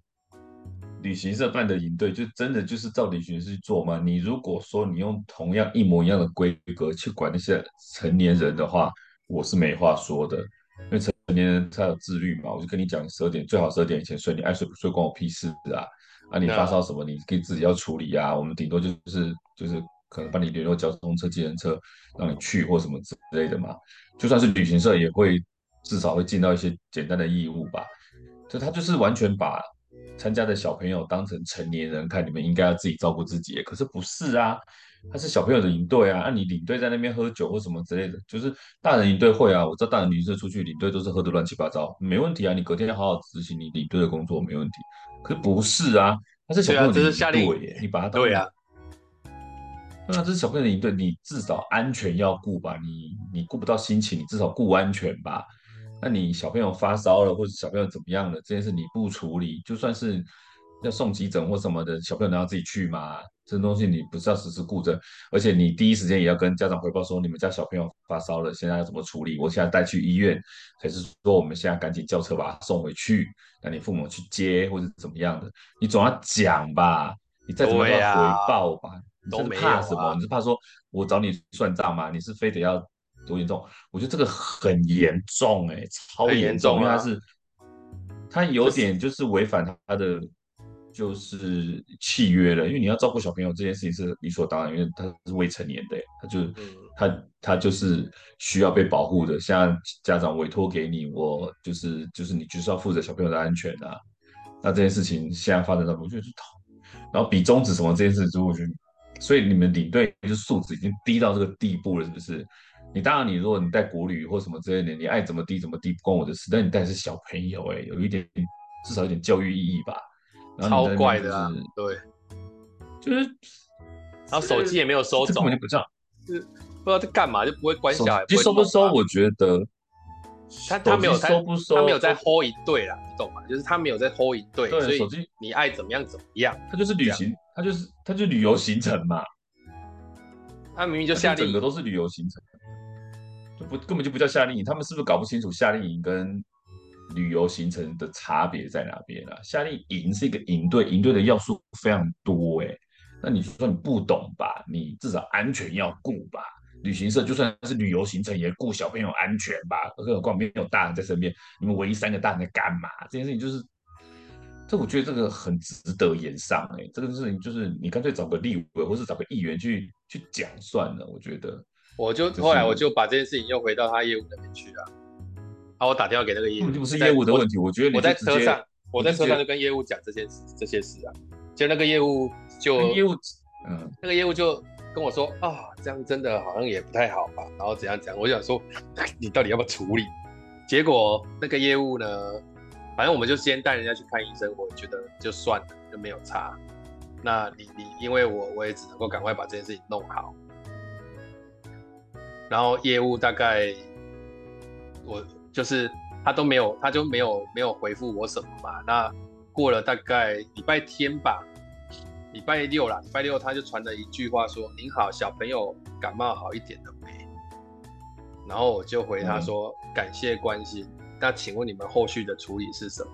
[SPEAKER 2] 旅行社办的营队，就真的就是照旅行社去做吗？你如果说你用同样一模一样的规格去管那些成年人的话，我是没话说的，因为成年人他有自律嘛。我就跟你讲，十二点最好十二点以前睡，你爱睡不睡关我屁事啊！啊，你发烧什么，你可以自己要处理啊。我们顶多就是就是可能帮你联络交通车、计程车让你去或什么之类的嘛。就算是旅行社也会至少会尽到一些简单的义务吧。就他就是完全把。参加的小朋友当成成年人看，你们应该要自己照顾自己。可是不是啊，他是小朋友的营队啊，那、啊、你领队在那边喝酒或什么之类的，就是大人营队会啊。我知道大人旅行社出去领队都是喝得乱七八糟，没问题啊。你隔天要好好执行你领队的工作没问题。可是不是啊，他是小朋友的营队耶，你把他当对啊，那、啊、这是小朋友的营队，你至少安全要顾吧？你你顾不到心情，你至少顾安全吧？那你小朋友发烧了，或者小朋友怎么样了，这件事你不处理，就算是要送急诊或什么的，小朋友能要自己去吗？这东西你不是要时时顾着，而且你第一时间也要跟家长汇报说，你们家小朋友发烧了，现在要怎么处理？我现在带去医院，还是说我们现在赶紧叫车把他送回去，让你父母去接或者怎么样的？你总要讲吧，你再怎么要回报吧？你是怕什么？你是怕说我找你算账吗？你是非得要？多严重？我觉得这个很严重哎、欸，超严重，因为他是他有点就是违反他的就是契约了，因为你要照顾小朋友这件事情是理所当然，因为他是未成年的，他就、嗯、他他就是需要被保护的，像家长委托给你，我就是就是你就是要负责小朋友的安全啊。那这件事情现在发展到，我觉得是然后比中指什么这件事，之后我觉得所以你们领队就是素质已经低到这个地步了，是不是？你当然，你如果你带国旅或什么之类的，你爱怎么低怎么低，不关我的事。但你带的是小朋友、欸，哎，有一点至少有点教育意义吧。然后就是、
[SPEAKER 1] 超怪的啊！对，
[SPEAKER 2] 就是，
[SPEAKER 1] 然后手机也没有收走，
[SPEAKER 2] 根本就不知道，
[SPEAKER 1] 是不知道在干嘛，就不会关小孩。
[SPEAKER 2] 手机收不收？我觉得
[SPEAKER 1] 他他没有收不收，他没有在 hold 一队啦，你懂吗？就是他没有在 hold 一队，所以手机你爱怎么样怎么样，
[SPEAKER 2] 他就是旅行，他就是他就是旅游行程嘛。
[SPEAKER 1] 他明明就下令营，
[SPEAKER 2] 整个都是旅游行程。不，根本就不叫夏令营，他们是不是搞不清楚夏令营跟旅游行程的差别在哪边啊？夏令营是一个营队，营队的要素非常多哎。那你说你不懂吧？你至少安全要顾吧？旅行社就算是旅游行程也顾小朋友安全吧？更何况没有大人在身边，你们唯一三个大人在干嘛？这件事情就是，这我觉得这个很值得炎上哎。这个事情就是你干脆找个立委或是找个议员去去讲算了，我觉得。
[SPEAKER 1] 我就后来我就把这件事情又回到他业务那边去了。然后我打电话给那个业务，
[SPEAKER 2] 就不是业务的问题。我觉得
[SPEAKER 1] 我在车上，我在车上就跟业务讲这些事这些事啊。就那个业务就
[SPEAKER 2] 业务，嗯，
[SPEAKER 1] 那个业务就跟我说啊，这样真的好像也不太好吧。然后怎样讲？我想说你到底要不要处理？结果那个业务呢，反正我们就先带人家去看医生，我觉得就算了，就没有差。那你你因为我我也只能够赶快把这件事情弄好。然后业务大概，我就是他都没有，他就没有没有回复我什么嘛。那过了大概礼拜天吧，礼拜六啦，礼拜六他就传了一句话说：“您好，小朋友感冒好一点了没？”然后我就回他说：“嗯、感谢关心，那请问你们后续的处理是什么？”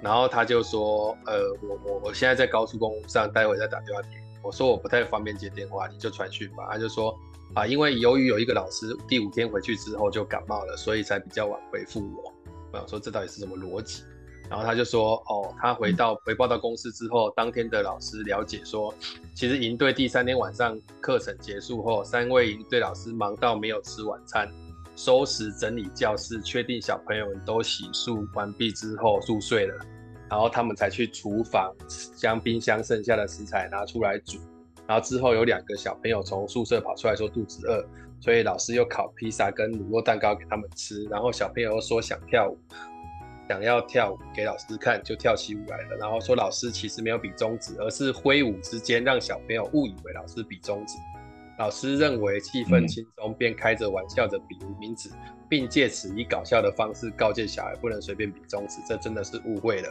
[SPEAKER 1] 然后他就说：“呃，我我我现在在高速公路上，待会再打电话给你。”我说我不太方便接电话，你就传讯吧。他就说啊，因为由于有一个老师第五天回去之后就感冒了，所以才比较晚回复我。我想说这到底是什么逻辑？然后他就说哦，他回到回报到公司之后，当天的老师了解说，其实营队第三天晚上课程结束后，三位营队老师忙到没有吃晚餐，收拾整理教室，确定小朋友们都洗漱完毕之后入睡了。然后他们才去厨房将冰箱剩下的食材拿出来煮，然后之后有两个小朋友从宿舍跑出来说肚子饿，所以老师又烤披萨跟乳酪蛋糕给他们吃，然后小朋友又说想跳舞，想要跳舞给老师看，就跳起舞来了，然后说老师其实没有比中指，而是挥舞之间让小朋友误以为老师比中指。老师认为气氛轻松，便开着玩笑的比无名指，并借此以搞笑的方式告诫小孩不能随便比中指，这真的是误会了。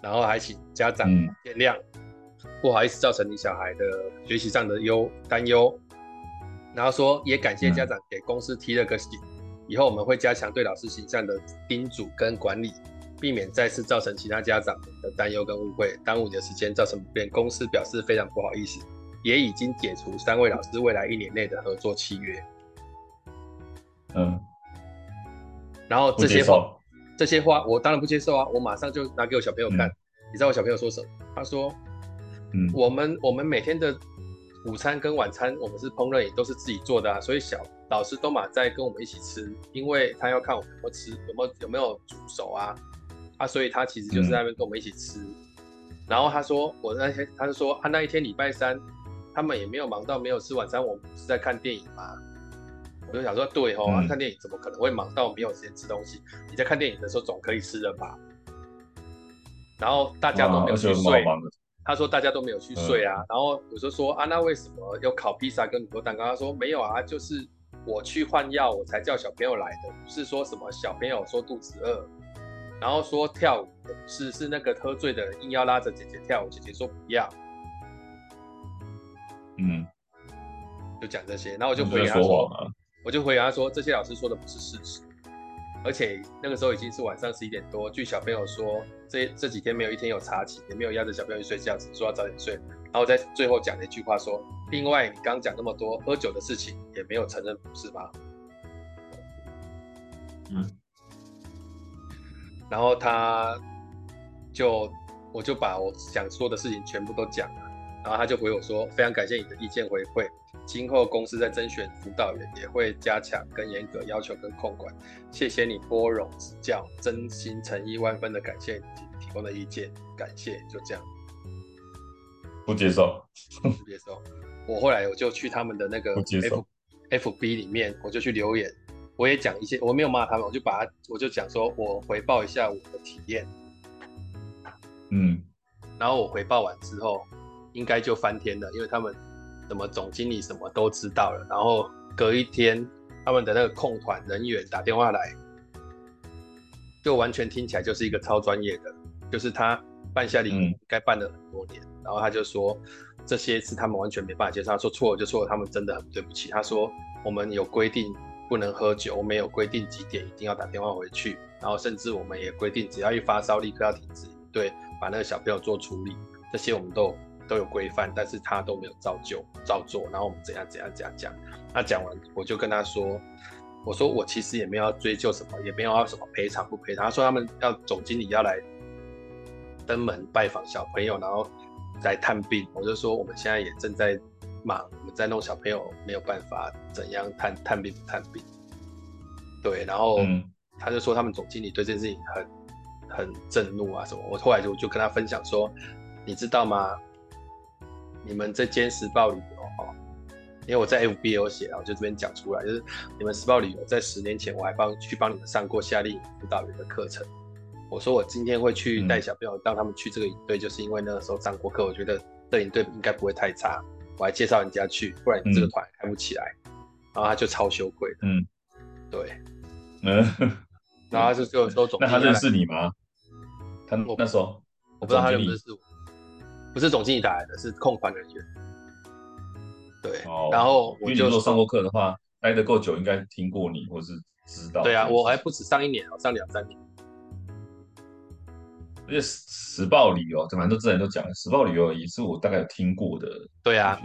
[SPEAKER 1] 然后还请家长见谅，嗯、不好意思造成你小孩的学习上的忧担忧。然后说也感谢家长给公司提了个醒，嗯、以后我们会加强对老师形象的叮嘱跟管理，避免再次造成其他家长的担忧跟误会，耽误你的时间，造成不便。公司表示非常不好意思。也已经解除三位老师未来一年内的合作契约。
[SPEAKER 2] 嗯，
[SPEAKER 1] 然后这些话，这些话我当然不接受啊！我马上就拿给我小朋友看。嗯、你知道我小朋友说什么？他说：“嗯，我们我们每天的午餐跟晚餐，我们是烹饪也都是自己做的啊，所以小老师都马在跟我们一起吃，因为他要看我们有没有吃，有没有有没有煮熟啊，啊，所以他其实就是在那边跟我们一起吃。嗯、然后他说，我那天他就说，他那一天礼拜三。”他们也没有忙到没有吃晚餐，我们是在看电影嘛。我就想说，对哦，嗯、看电影怎么可能会忙到没有时间吃东西？你在看电影的时候总可以吃的吧？然后大家都没有去睡，他说大家都没有去睡啊。嗯、然后我就说啊，那为什么要烤披萨跟很多蛋糕？他说没有啊，就是我去换药，我才叫小朋友来的，不是说什么小朋友说肚子饿，然后说跳舞的不是，是那个喝醉的人硬要拉着姐姐跳舞，姐姐说不要。
[SPEAKER 2] 嗯，
[SPEAKER 1] 就讲这些，然后我就回答他说，我就回答他说，这些老师说的不是事实，而且那个时候已经是晚上十一点多，据小朋友说，这这几天没有一天有查寝，也没有压着小朋友去睡觉，只说要早点睡。然后在最后讲了一句话说，另外你刚讲那么多喝酒的事情，也没有承认，不是吗？
[SPEAKER 2] 嗯，
[SPEAKER 1] 然后他就我就把我想说的事情全部都讲了。然后他就回我说：“非常感谢你的意见回馈，今后公司在甄选辅导员也会加强跟严格要求跟控管。谢谢你拨冗指教，真心诚意万分的感谢你提供的意见，感谢。”就这样。
[SPEAKER 2] 不接受，
[SPEAKER 1] 不接受。我后来我就去他们的那个 F F B 里面，我就去留言，我也讲一些，我没有骂他们，我就把他，我就讲说我回报一下我的体验。
[SPEAKER 2] 嗯，
[SPEAKER 1] 然后我回报完之后，应该就翻天了，因为他们什么总经理什么都知道了。然后隔一天，他们的那个控团人员打电话来，就完全听起来就是一个超专业的，就是他办夏令营该办了很多年，嗯、然后他就说这些是他们完全没办法接受，他说错了就错了，他们真的很对不起。他说我们有规定不能喝酒，我们有规定几点一定要打电话回去，然后甚至我们也规定只要一发烧立刻要停止对。把那个小朋友做处理，这些我们都都有规范，但是他都没有照旧照做，然后我们怎样怎样怎样讲。他讲完，我就跟他说，我说我其实也没有要追究什么，也没有要什么赔偿不赔偿。他说他们要总经理要来登门拜访小朋友，然后来探病。我就说我们现在也正在忙，我们在弄小朋友，没有办法怎样探探病不探病。对，然后他就说他们总经理对这件事情很。很震怒啊什么？我后来就就跟他分享说，你知道吗？你们这间时报旅游哦，因为我在 FB 有写啊，我就这边讲出来，就是你们时报旅游在十年前我还帮去帮你们上过夏令营辅导员的课程。我说我今天会去带小朋友让他们去这个营队，就是因为那个时候上过课，我觉得这营队应该不会太差，我还介绍人家去，不然你这个团开不起来。嗯、然后他就超羞愧的，嗯，对，嗯，然后他就就说总，
[SPEAKER 2] 那他认识你吗？他那时候
[SPEAKER 1] 我不知道他认不认识我，不是总经理打来的，是控管人员。对，哦、然后我就
[SPEAKER 2] 说上过课的话，待得够久，应该听过你，或是知道。
[SPEAKER 1] 对啊，我还不止上一年，我上两三年。
[SPEAKER 2] 而且时报旅游，这蛮多之前都讲了，时报旅游也是我大概有听过的。
[SPEAKER 1] 对啊，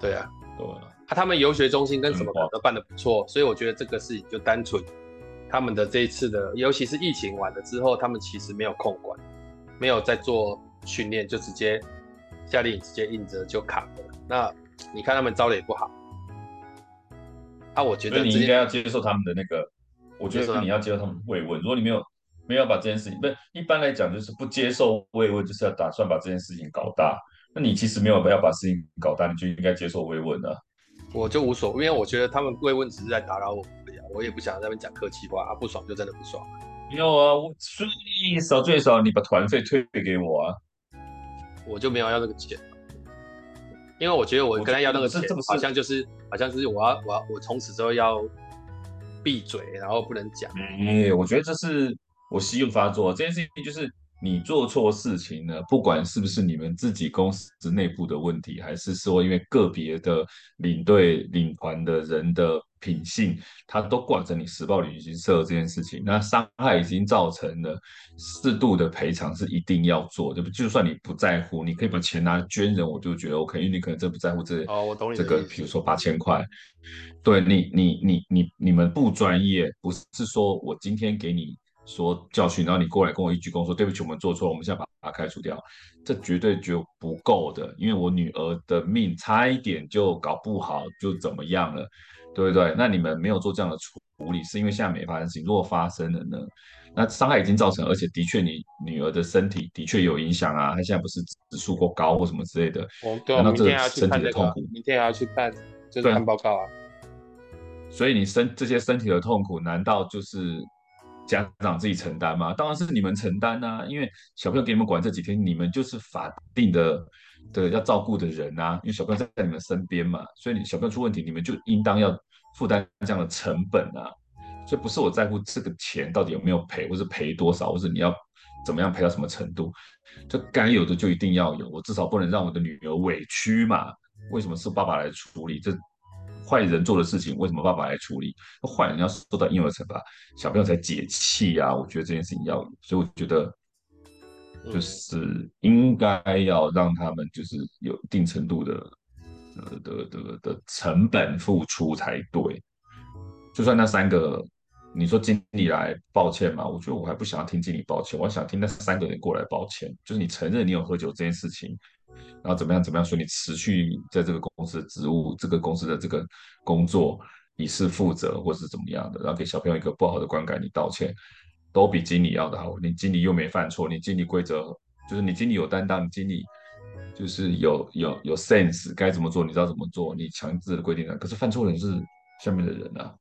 [SPEAKER 1] 对啊，对啊。他他们游学中心跟什么都办得不错，所以我觉得这个事情就单纯。他们的这一次的，尤其是疫情完了之后，他们其实没有控管，没有在做训练，就直接夏令营直接硬着就卡了。那你看他们招的也不好。啊，我觉得
[SPEAKER 2] 你应该要接受他们的那个，我觉得你要接受他们慰问。如果你没有没有把这件事情，不是一般来讲就是不接受慰问，就是要打算把这件事情搞大。那你其实没有要把事情搞大，你就应该接受慰问啊。
[SPEAKER 1] 我就无所谓，因为我觉得他们慰问只是在打扰我而已。我也不想在那边讲客气话啊，不爽就真的不爽。
[SPEAKER 2] 没有啊，我最少最少你把团费退给我啊，
[SPEAKER 1] 我就没有要那个钱，因为我觉得我跟他要那个钱，好像就是好像是我要我要我从此之后要闭嘴，然后不能讲。
[SPEAKER 2] 哎，我觉得这是我信用发作这件事情，就是你做错事情了，不管是不是你们自己公司内部的问题，还是说因为个别的领队领团的人的。品性，他都挂着你时报旅行社这件事情，那伤害已经造成了，适度的赔偿是一定要做的。就算你不在乎，你可以把钱拿来捐人，我就觉得 OK，因为你可能真不在乎这
[SPEAKER 1] 哦，我懂你
[SPEAKER 2] 这个，比如说八千块，对你，你，你，你，你们不专业，不是说我今天给你说教训，然后你过来跟我一鞠躬说对不起，我们做错了，我们现在把它开除掉，这绝对就不够的，因为我女儿的命差一点就搞不好就怎么样了。对不对？那你们没有做这样的处理，是因为现在没发生事情。如果发生了呢？那伤害已经造成，而且的确你女儿的身体的确有影响啊。她现在不是指数过高或什么之类的。
[SPEAKER 1] 哦，对啊，明天要去看这个，明天还要去看，就是看报告啊。
[SPEAKER 2] 所以你身这些身体的痛苦，难道就是家长自己承担吗？当然是你们承担啊，因为小朋友给你们管这几天，你们就是法定的。的要照顾的人啊，因为小朋友在你们身边嘛，所以你小朋友出问题，你们就应当要负担这样的成本啊。所以不是我在乎这个钱到底有没有赔，或是赔多少，或是你要怎么样赔到什么程度，就该有的就一定要有，我至少不能让我的女儿委屈嘛。为什么是爸爸来处理这坏人做的事情？为什么爸爸来处理？坏人要受到应有的惩罚，小朋友才解气啊。我觉得这件事情要有，所以我觉得。就是应该要让他们就是有一定程度的呃的的的的成本付出才对。就算那三个，你说经理来抱歉嘛？我觉得我还不想要听经理抱歉，我想听那三个人过来抱歉。就是你承认你有喝酒这件事情，然后怎么样怎么样，说你持续在这个公司的职务，这个公司的这个工作你是负责，或是怎么样的，然后给小朋友一个不好的观感，你道歉。都比经理要的好，你经理又没犯错，你经理规则就是你经理有担当，你经理就是有有有 sense，该怎么做你知道怎么做，你强制的规定了，可是犯错人是下面的人啊，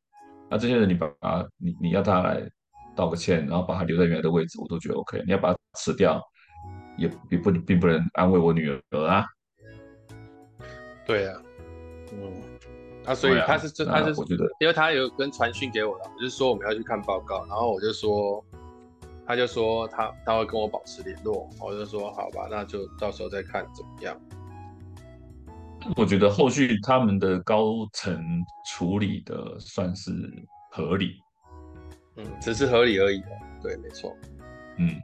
[SPEAKER 2] 那这些人你把他你你要他来道个歉，然后把他留在原来的位置，我都觉得 OK。你要把他辞掉，也也不并不能安慰我女儿啊。
[SPEAKER 1] 对啊，嗯，啊，所以他是这、啊、他是我觉得，因为他有跟传讯给我了，我就说我们要去看报告，然后我就说。他就说他他会跟我保持联络，我就说好吧，那就到时候再看怎么样。
[SPEAKER 2] 我觉得后续他们的高层处理的算是合理，
[SPEAKER 1] 嗯，只是合理而已，对，没错，
[SPEAKER 2] 嗯，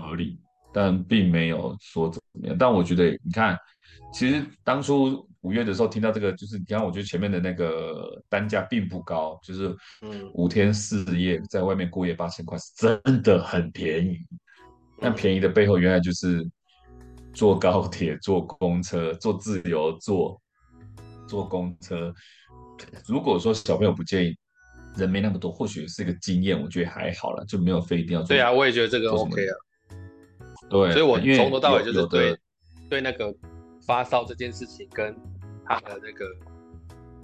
[SPEAKER 2] 合理，但并没有说怎么样。但我觉得你看，其实当初。五月的时候听到这个，就是你看，我觉得前面的那个单价并不高，就是五天四夜在外面过夜八千块是真的很便宜。但便宜的背后，原来就是坐高铁、坐公车、坐自由坐、坐公车。如果说小朋友不介意，人没那么多，或许是一个经验，我觉得还好了，就没有非一定要做。
[SPEAKER 1] 对啊，我也觉得这个 OK 啊。
[SPEAKER 2] 对，
[SPEAKER 1] 所以我从头到尾就是对对那个发烧这件事情跟。他的那个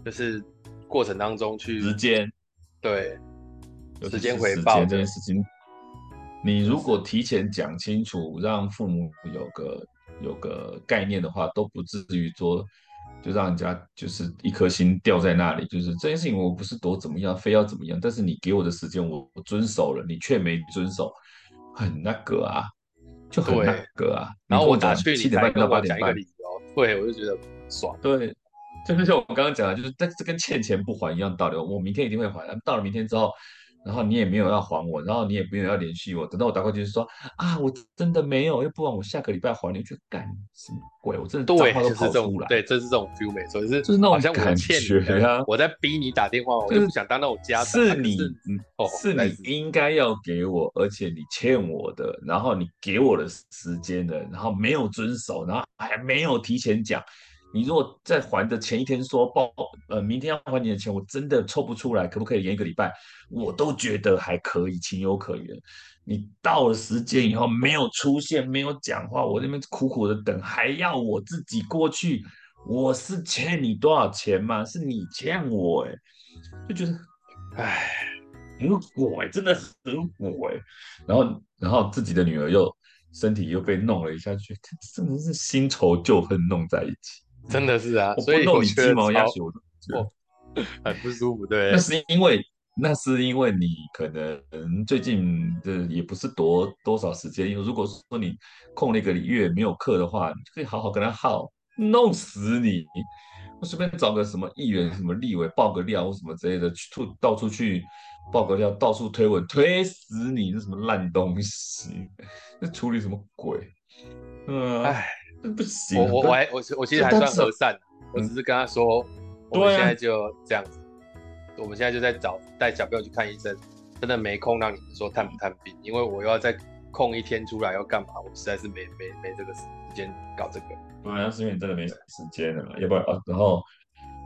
[SPEAKER 1] 就是过程当中去
[SPEAKER 2] 时间，
[SPEAKER 1] 对，时间回报
[SPEAKER 2] 这件事情，你如果提前讲清楚，让父母有个有个概念的话，都不至于说就让人家就是一颗心吊在那里。就是这件事情我不是多怎么样，非要怎么样，但是你给我的时间我我遵守了，你却没遵守，很那个啊，就很那个啊。
[SPEAKER 1] 然后我打去七点半到八点半，对，我就觉得。爽，
[SPEAKER 2] 对，就是像我刚刚讲的，就是但这跟欠钱不还一样道理。我明天一定会还，到了明天之后，然后你也没有要还我，然后你也没有要联系我，等到我打过去就说啊，我真的没有，要不然我下个礼拜还你，去干什么鬼？我真的
[SPEAKER 1] 对，就是这种，对，这是这种 feel 没错，就是就是那种感觉啊，我在逼你打电话，我就不想当那种家长，
[SPEAKER 2] 是你，是你应该要给我，而且你欠我的，然后你给我的时间的，然后没有遵守，然后还没有提前讲。你如果在还的前一天说报，呃，明天要还你的钱，我真的凑不出来，可不可以延一个礼拜？我都觉得还可以，情有可原。你到了时间以后没有出现，没有讲话，我这边苦苦的等，还要我自己过去，我是欠你多少钱吗？是你欠我哎，就觉得，哎，很鬼，真的很鬼。然后，然后自己的女儿又身体又被弄了一下去，真的是新仇旧恨弄在一起。
[SPEAKER 1] 真的是啊，
[SPEAKER 2] 所以我弄你鸡毛鸭血，我都觉
[SPEAKER 1] 得 很不舒服。对，
[SPEAKER 2] 那是因为那是因为你可能最近的也不是多多少时间，因为如果说你空了一个月没有课的话，你就可以好好跟他耗，弄死你！我随便找个什么议员、什么立委爆个料或什么之类的，去到处去爆个料，到处推文推死你！这什么烂东西？那处理什么鬼？嗯，
[SPEAKER 1] 哎。
[SPEAKER 2] 不行，
[SPEAKER 1] 我我我还我我其实还算和善，我只是跟他说，我们现在就这样子，我们现在就在找带小朋友去看医生，真的没空让你们说探不探病，因为我又要再空一天出来要干嘛，我实在是没没没这个时间搞这个。
[SPEAKER 2] 对啊，是因为你真的没时间了嘛，要不然啊，然后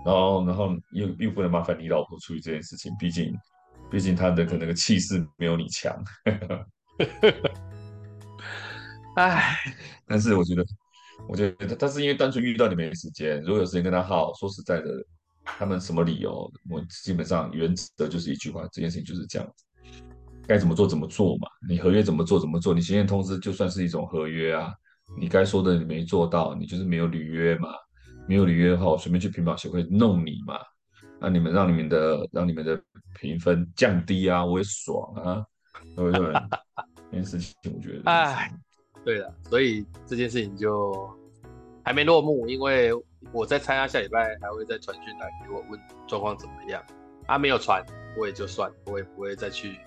[SPEAKER 2] 然后然后又又不能麻烦你老婆处理这件事情，毕竟毕竟他的可能那个气势没有你强。
[SPEAKER 1] 哎，
[SPEAKER 2] 但是我觉得。我觉得他是因为单纯遇到你没时间，如果有时间跟他耗，说实在的，他们什么理由？我基本上原则就是一句话，这件事情就是这样子，该怎么做怎么做嘛。你合约怎么做怎么做，你行前通知就算是一种合约啊。你该说的你没做到，你就是没有履约嘛。没有履约的话，我随便去评保协会弄你嘛。那你们让你们的让你们的评分降低啊，我也爽啊，对不对？这件事情我觉得，
[SPEAKER 1] 哎。对了，所以这件事情就还没落幕，因为我在猜他下礼拜还会再传讯来给我问状况怎么样。他、啊、没有传，我也就算，我也不会再去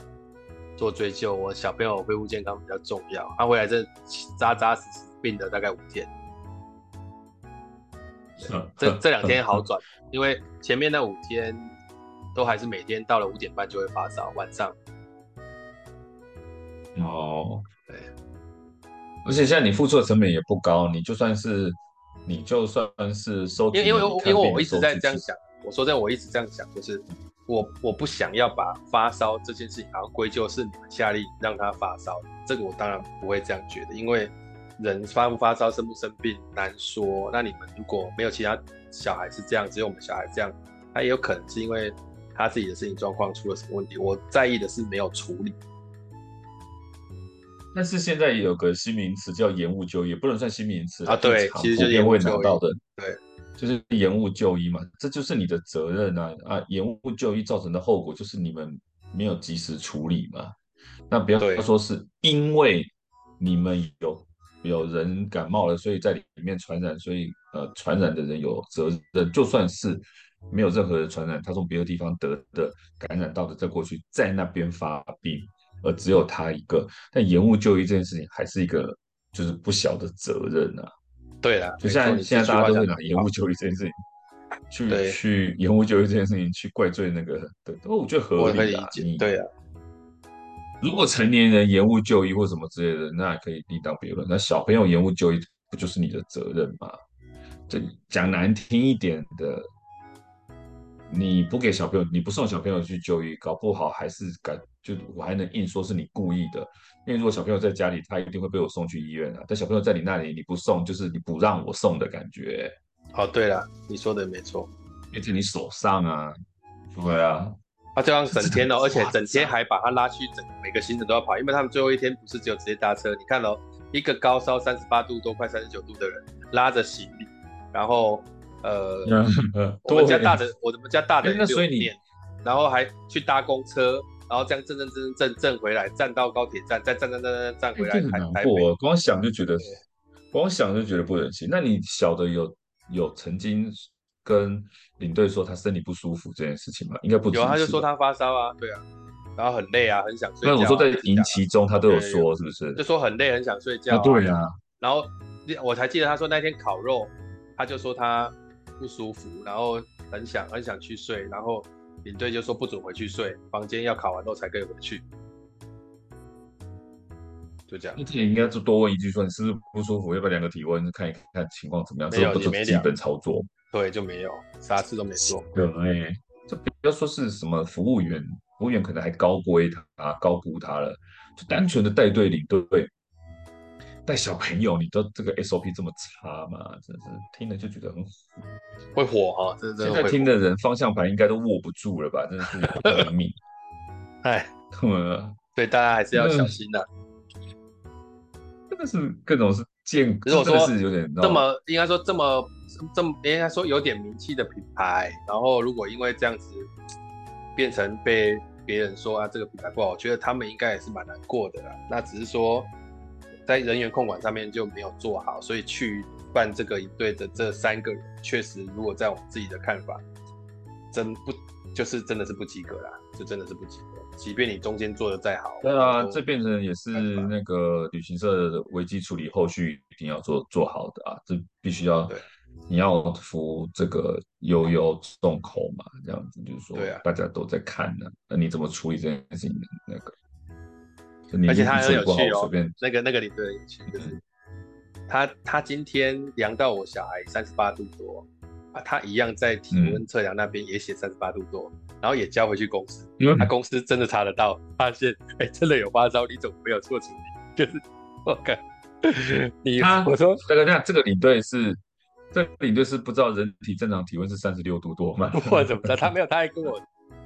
[SPEAKER 1] 做追究。我小朋友恢复健康比较重要，他回来这扎扎实实病了大概五天，这这两天好转，因为前面那五天都还是每天到了五点半就会发烧，晚上。
[SPEAKER 2] 哦。而且现在你付出的成本也不高，你就算是你就算是收，
[SPEAKER 1] 因为因为因为我一直在这样想，我说真的，我一直这样想，就是我我不想要把发烧这件事情，然后归咎是你们下令让他发烧，这个我当然不会这样觉得，因为人发不发烧、生不生病难说。那你们如果没有其他小孩是这样，只有我们小孩这样，他也有可能是因为他自己的身体状况出了什么问题。我在意的是没有处理。
[SPEAKER 2] 但是现在有个新名词叫延误就医，不能算新名词
[SPEAKER 1] 啊。对，其实就是延误就医。
[SPEAKER 2] 对，就是延误就医嘛，这就是你的责任啊啊！延误就医造成的后果就是你们没有及时处理嘛。那不要说是因为你们有有人感冒了，所以在里面传染，所以呃传染的人有责任。就算是没有任何的传染，他从别的地方得的感染到的，再过去在那边发病。而只有他一个，但延误就医这件事情还是一个就是不小的责任啊。
[SPEAKER 1] 对啊，
[SPEAKER 2] 就像现在大家都会拿延误就医这件事情 去去延误就医这件事情去怪罪那个，对，我觉得合理啊。
[SPEAKER 1] 对啊，
[SPEAKER 2] 如果成年人延误就医或什么之类的，那还可以另当别论。那小朋友延误就医不就是你的责任吗？这讲难听一点的。你不给小朋友，你不送小朋友去就医，搞不好还是敢就我还能硬说是你故意的。因为如果小朋友在家里，他一定会被我送去医院啊。但小朋友在你那里，你不送，就是你不让我送的感觉。
[SPEAKER 1] 哦，对了，你说的没错，
[SPEAKER 2] 变成你手上啊，对啊，
[SPEAKER 1] 他这样整天哦，而且整天还把他拉去整每个行程都要跑，因为他们最后一天不是只有直接搭车。你看哦，一个高烧三十八度多，快三十九度的人拉着行李，然后。呃，我们家大的，我们家大的六点，然后还去搭公车，然后这样正正正正正回来，站到高铁站，再站站站站站回来，
[SPEAKER 2] 很难过。光想就觉得，光想就觉得不忍心。那你小的有有曾经跟领队说他身体不舒服这件事情吗？应该不
[SPEAKER 1] 有，他就说他发烧啊，对啊，然后很累啊，很想睡觉。
[SPEAKER 2] 那我说在营期中他都有说是不是？
[SPEAKER 1] 就说很累，很想睡觉。
[SPEAKER 2] 对啊，
[SPEAKER 1] 然后我才记得他说那天烤肉，他就说他。不舒服，然后很想很想去睡，然后领队就说不准回去睡，房间要考完后才可以回去，就这样。
[SPEAKER 2] 那这里应该就多问一句，说你是不是不舒服，要不要量个体温，看一看情况怎么样？
[SPEAKER 1] 没有，
[SPEAKER 2] 这不是基本操作。
[SPEAKER 1] 对，就没有，啥事都没做。
[SPEAKER 2] 对，这不要说是什么服务员，服务员可能还高估他，高估他了，就单纯的带队领队。带小朋友，你都这个 SOP 这么差吗？真是听了就觉得很火，
[SPEAKER 1] 会火哈！真的，
[SPEAKER 2] 现在听的人方向盘应该都握不住了吧？真的是革命！
[SPEAKER 1] 哎，对，大家还是要小心的。
[SPEAKER 2] 真的是各种是见，
[SPEAKER 1] 如果说
[SPEAKER 2] 是有点
[SPEAKER 1] 这么，应该说这么这么，应该说有点名气的品牌，然后如果因为这样子变成被别人说啊这个品牌不好，我觉得他们应该也是蛮难过的啦。那只是说。在人员控管上面就没有做好，所以去办这个一队的这三个人，确实如果在我们自己的看法，真不就是真的是不及格啦，就真的是不及格。即便你中间做的再好，
[SPEAKER 2] 对啊，这变成也是那个旅行社的危机处理，后续一定要做做好的啊，这必须要，对你要服这个悠悠众口嘛，这样子就是说，对啊，大家都在看呢，那你怎么处理这件事情？那个。
[SPEAKER 1] 而且他很有趣哦，那个那个领队很有趣，就是他他今天量到我小孩三十八度多啊，他一样在体温测量那边也写三十八度多，然后也交回去公司，因为他公司真的查得到，发现哎真的有发烧，你怎么没有做处理？就是我靠，你他我说
[SPEAKER 2] 大哥，那这个领队是这个领队是不知道人体正常体温是三十六度多吗？
[SPEAKER 1] 我怎么知道？他没有，他还跟我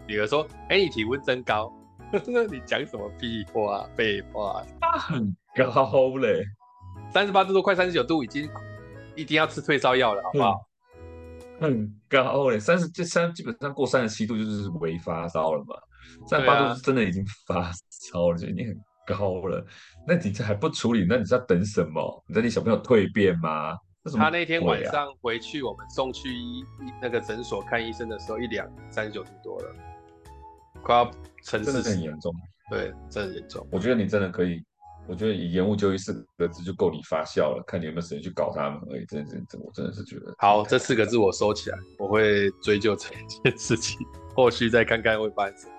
[SPEAKER 1] 女儿说，哎你体温真高。那你讲什么屁话？废话，
[SPEAKER 2] 他很高嘞，
[SPEAKER 1] 三十八度都，快三十九度，已经一定要吃退烧药了，好不好？
[SPEAKER 2] 很高嘞，三十这三基本上过三十七度就是微发烧了嘛，三十八度是真的已经发烧了，就已经很高了。那你这还不处理？那你是要等什么？你在你小朋友蜕变吗？啊、
[SPEAKER 1] 他那天晚上回去，我们送去医那个诊所看医生的时候，一量三十九度多了。快要成，真的很严重，对，真的很严重。
[SPEAKER 2] 我觉得你真的可以，我觉得以延误就医四个字就够你发笑了，看你有没有时间去搞他们而已。真的，真的，我真的是觉得。
[SPEAKER 1] 好，这四个字我收起来，我会追究这件事情，后续再看看会发生什么。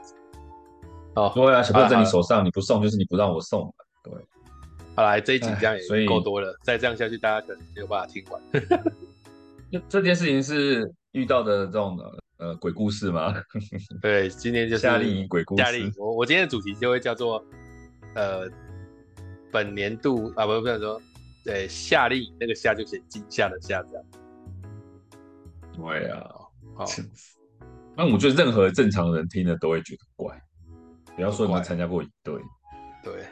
[SPEAKER 2] 哦，对啊，小朋友在你手上，你不送就是你不让我送。对，
[SPEAKER 1] 好来，这一集这样也够多了，再这样下去，大家可能没有办法听完。
[SPEAKER 2] 这这件事情是遇到的这种的。呃，鬼故事吗？
[SPEAKER 1] 对，今天就是
[SPEAKER 2] 夏令营鬼故事。
[SPEAKER 1] 夏令营，我我今天的主题就会叫做，呃，本年度啊，不是不是说，对，夏令营那个夏就写惊吓的夏这样。
[SPEAKER 2] 对啊，
[SPEAKER 1] 好。
[SPEAKER 2] 那我觉得任何正常人听了都会觉得怪，不要说你们参加过一队。
[SPEAKER 1] 对，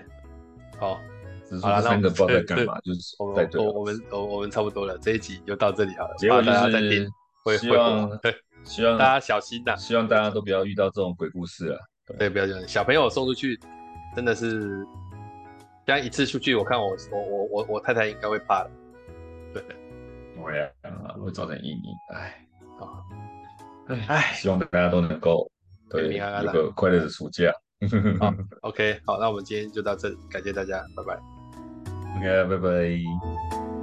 [SPEAKER 1] 好。
[SPEAKER 2] 只是说三个不知道在干嘛，就是我们。
[SPEAKER 1] 我们我我们差不多了，这一集就到这里好了。
[SPEAKER 2] 结果就是希望希望
[SPEAKER 1] 大家小心呐，
[SPEAKER 2] 希望大家都不要遇到这种鬼故事啊。
[SPEAKER 1] 对，不要这样。小朋友送出去真的是，这样一次出去，我看我我我我我太太应该会怕的。对，
[SPEAKER 2] 我也会造成阴影。哎，
[SPEAKER 1] 好，
[SPEAKER 2] 哎，希望大家都能够对有个快乐的暑假。
[SPEAKER 1] 好，OK，好，那我们今天就到这里，感谢大家，拜拜。
[SPEAKER 2] OK，拜拜。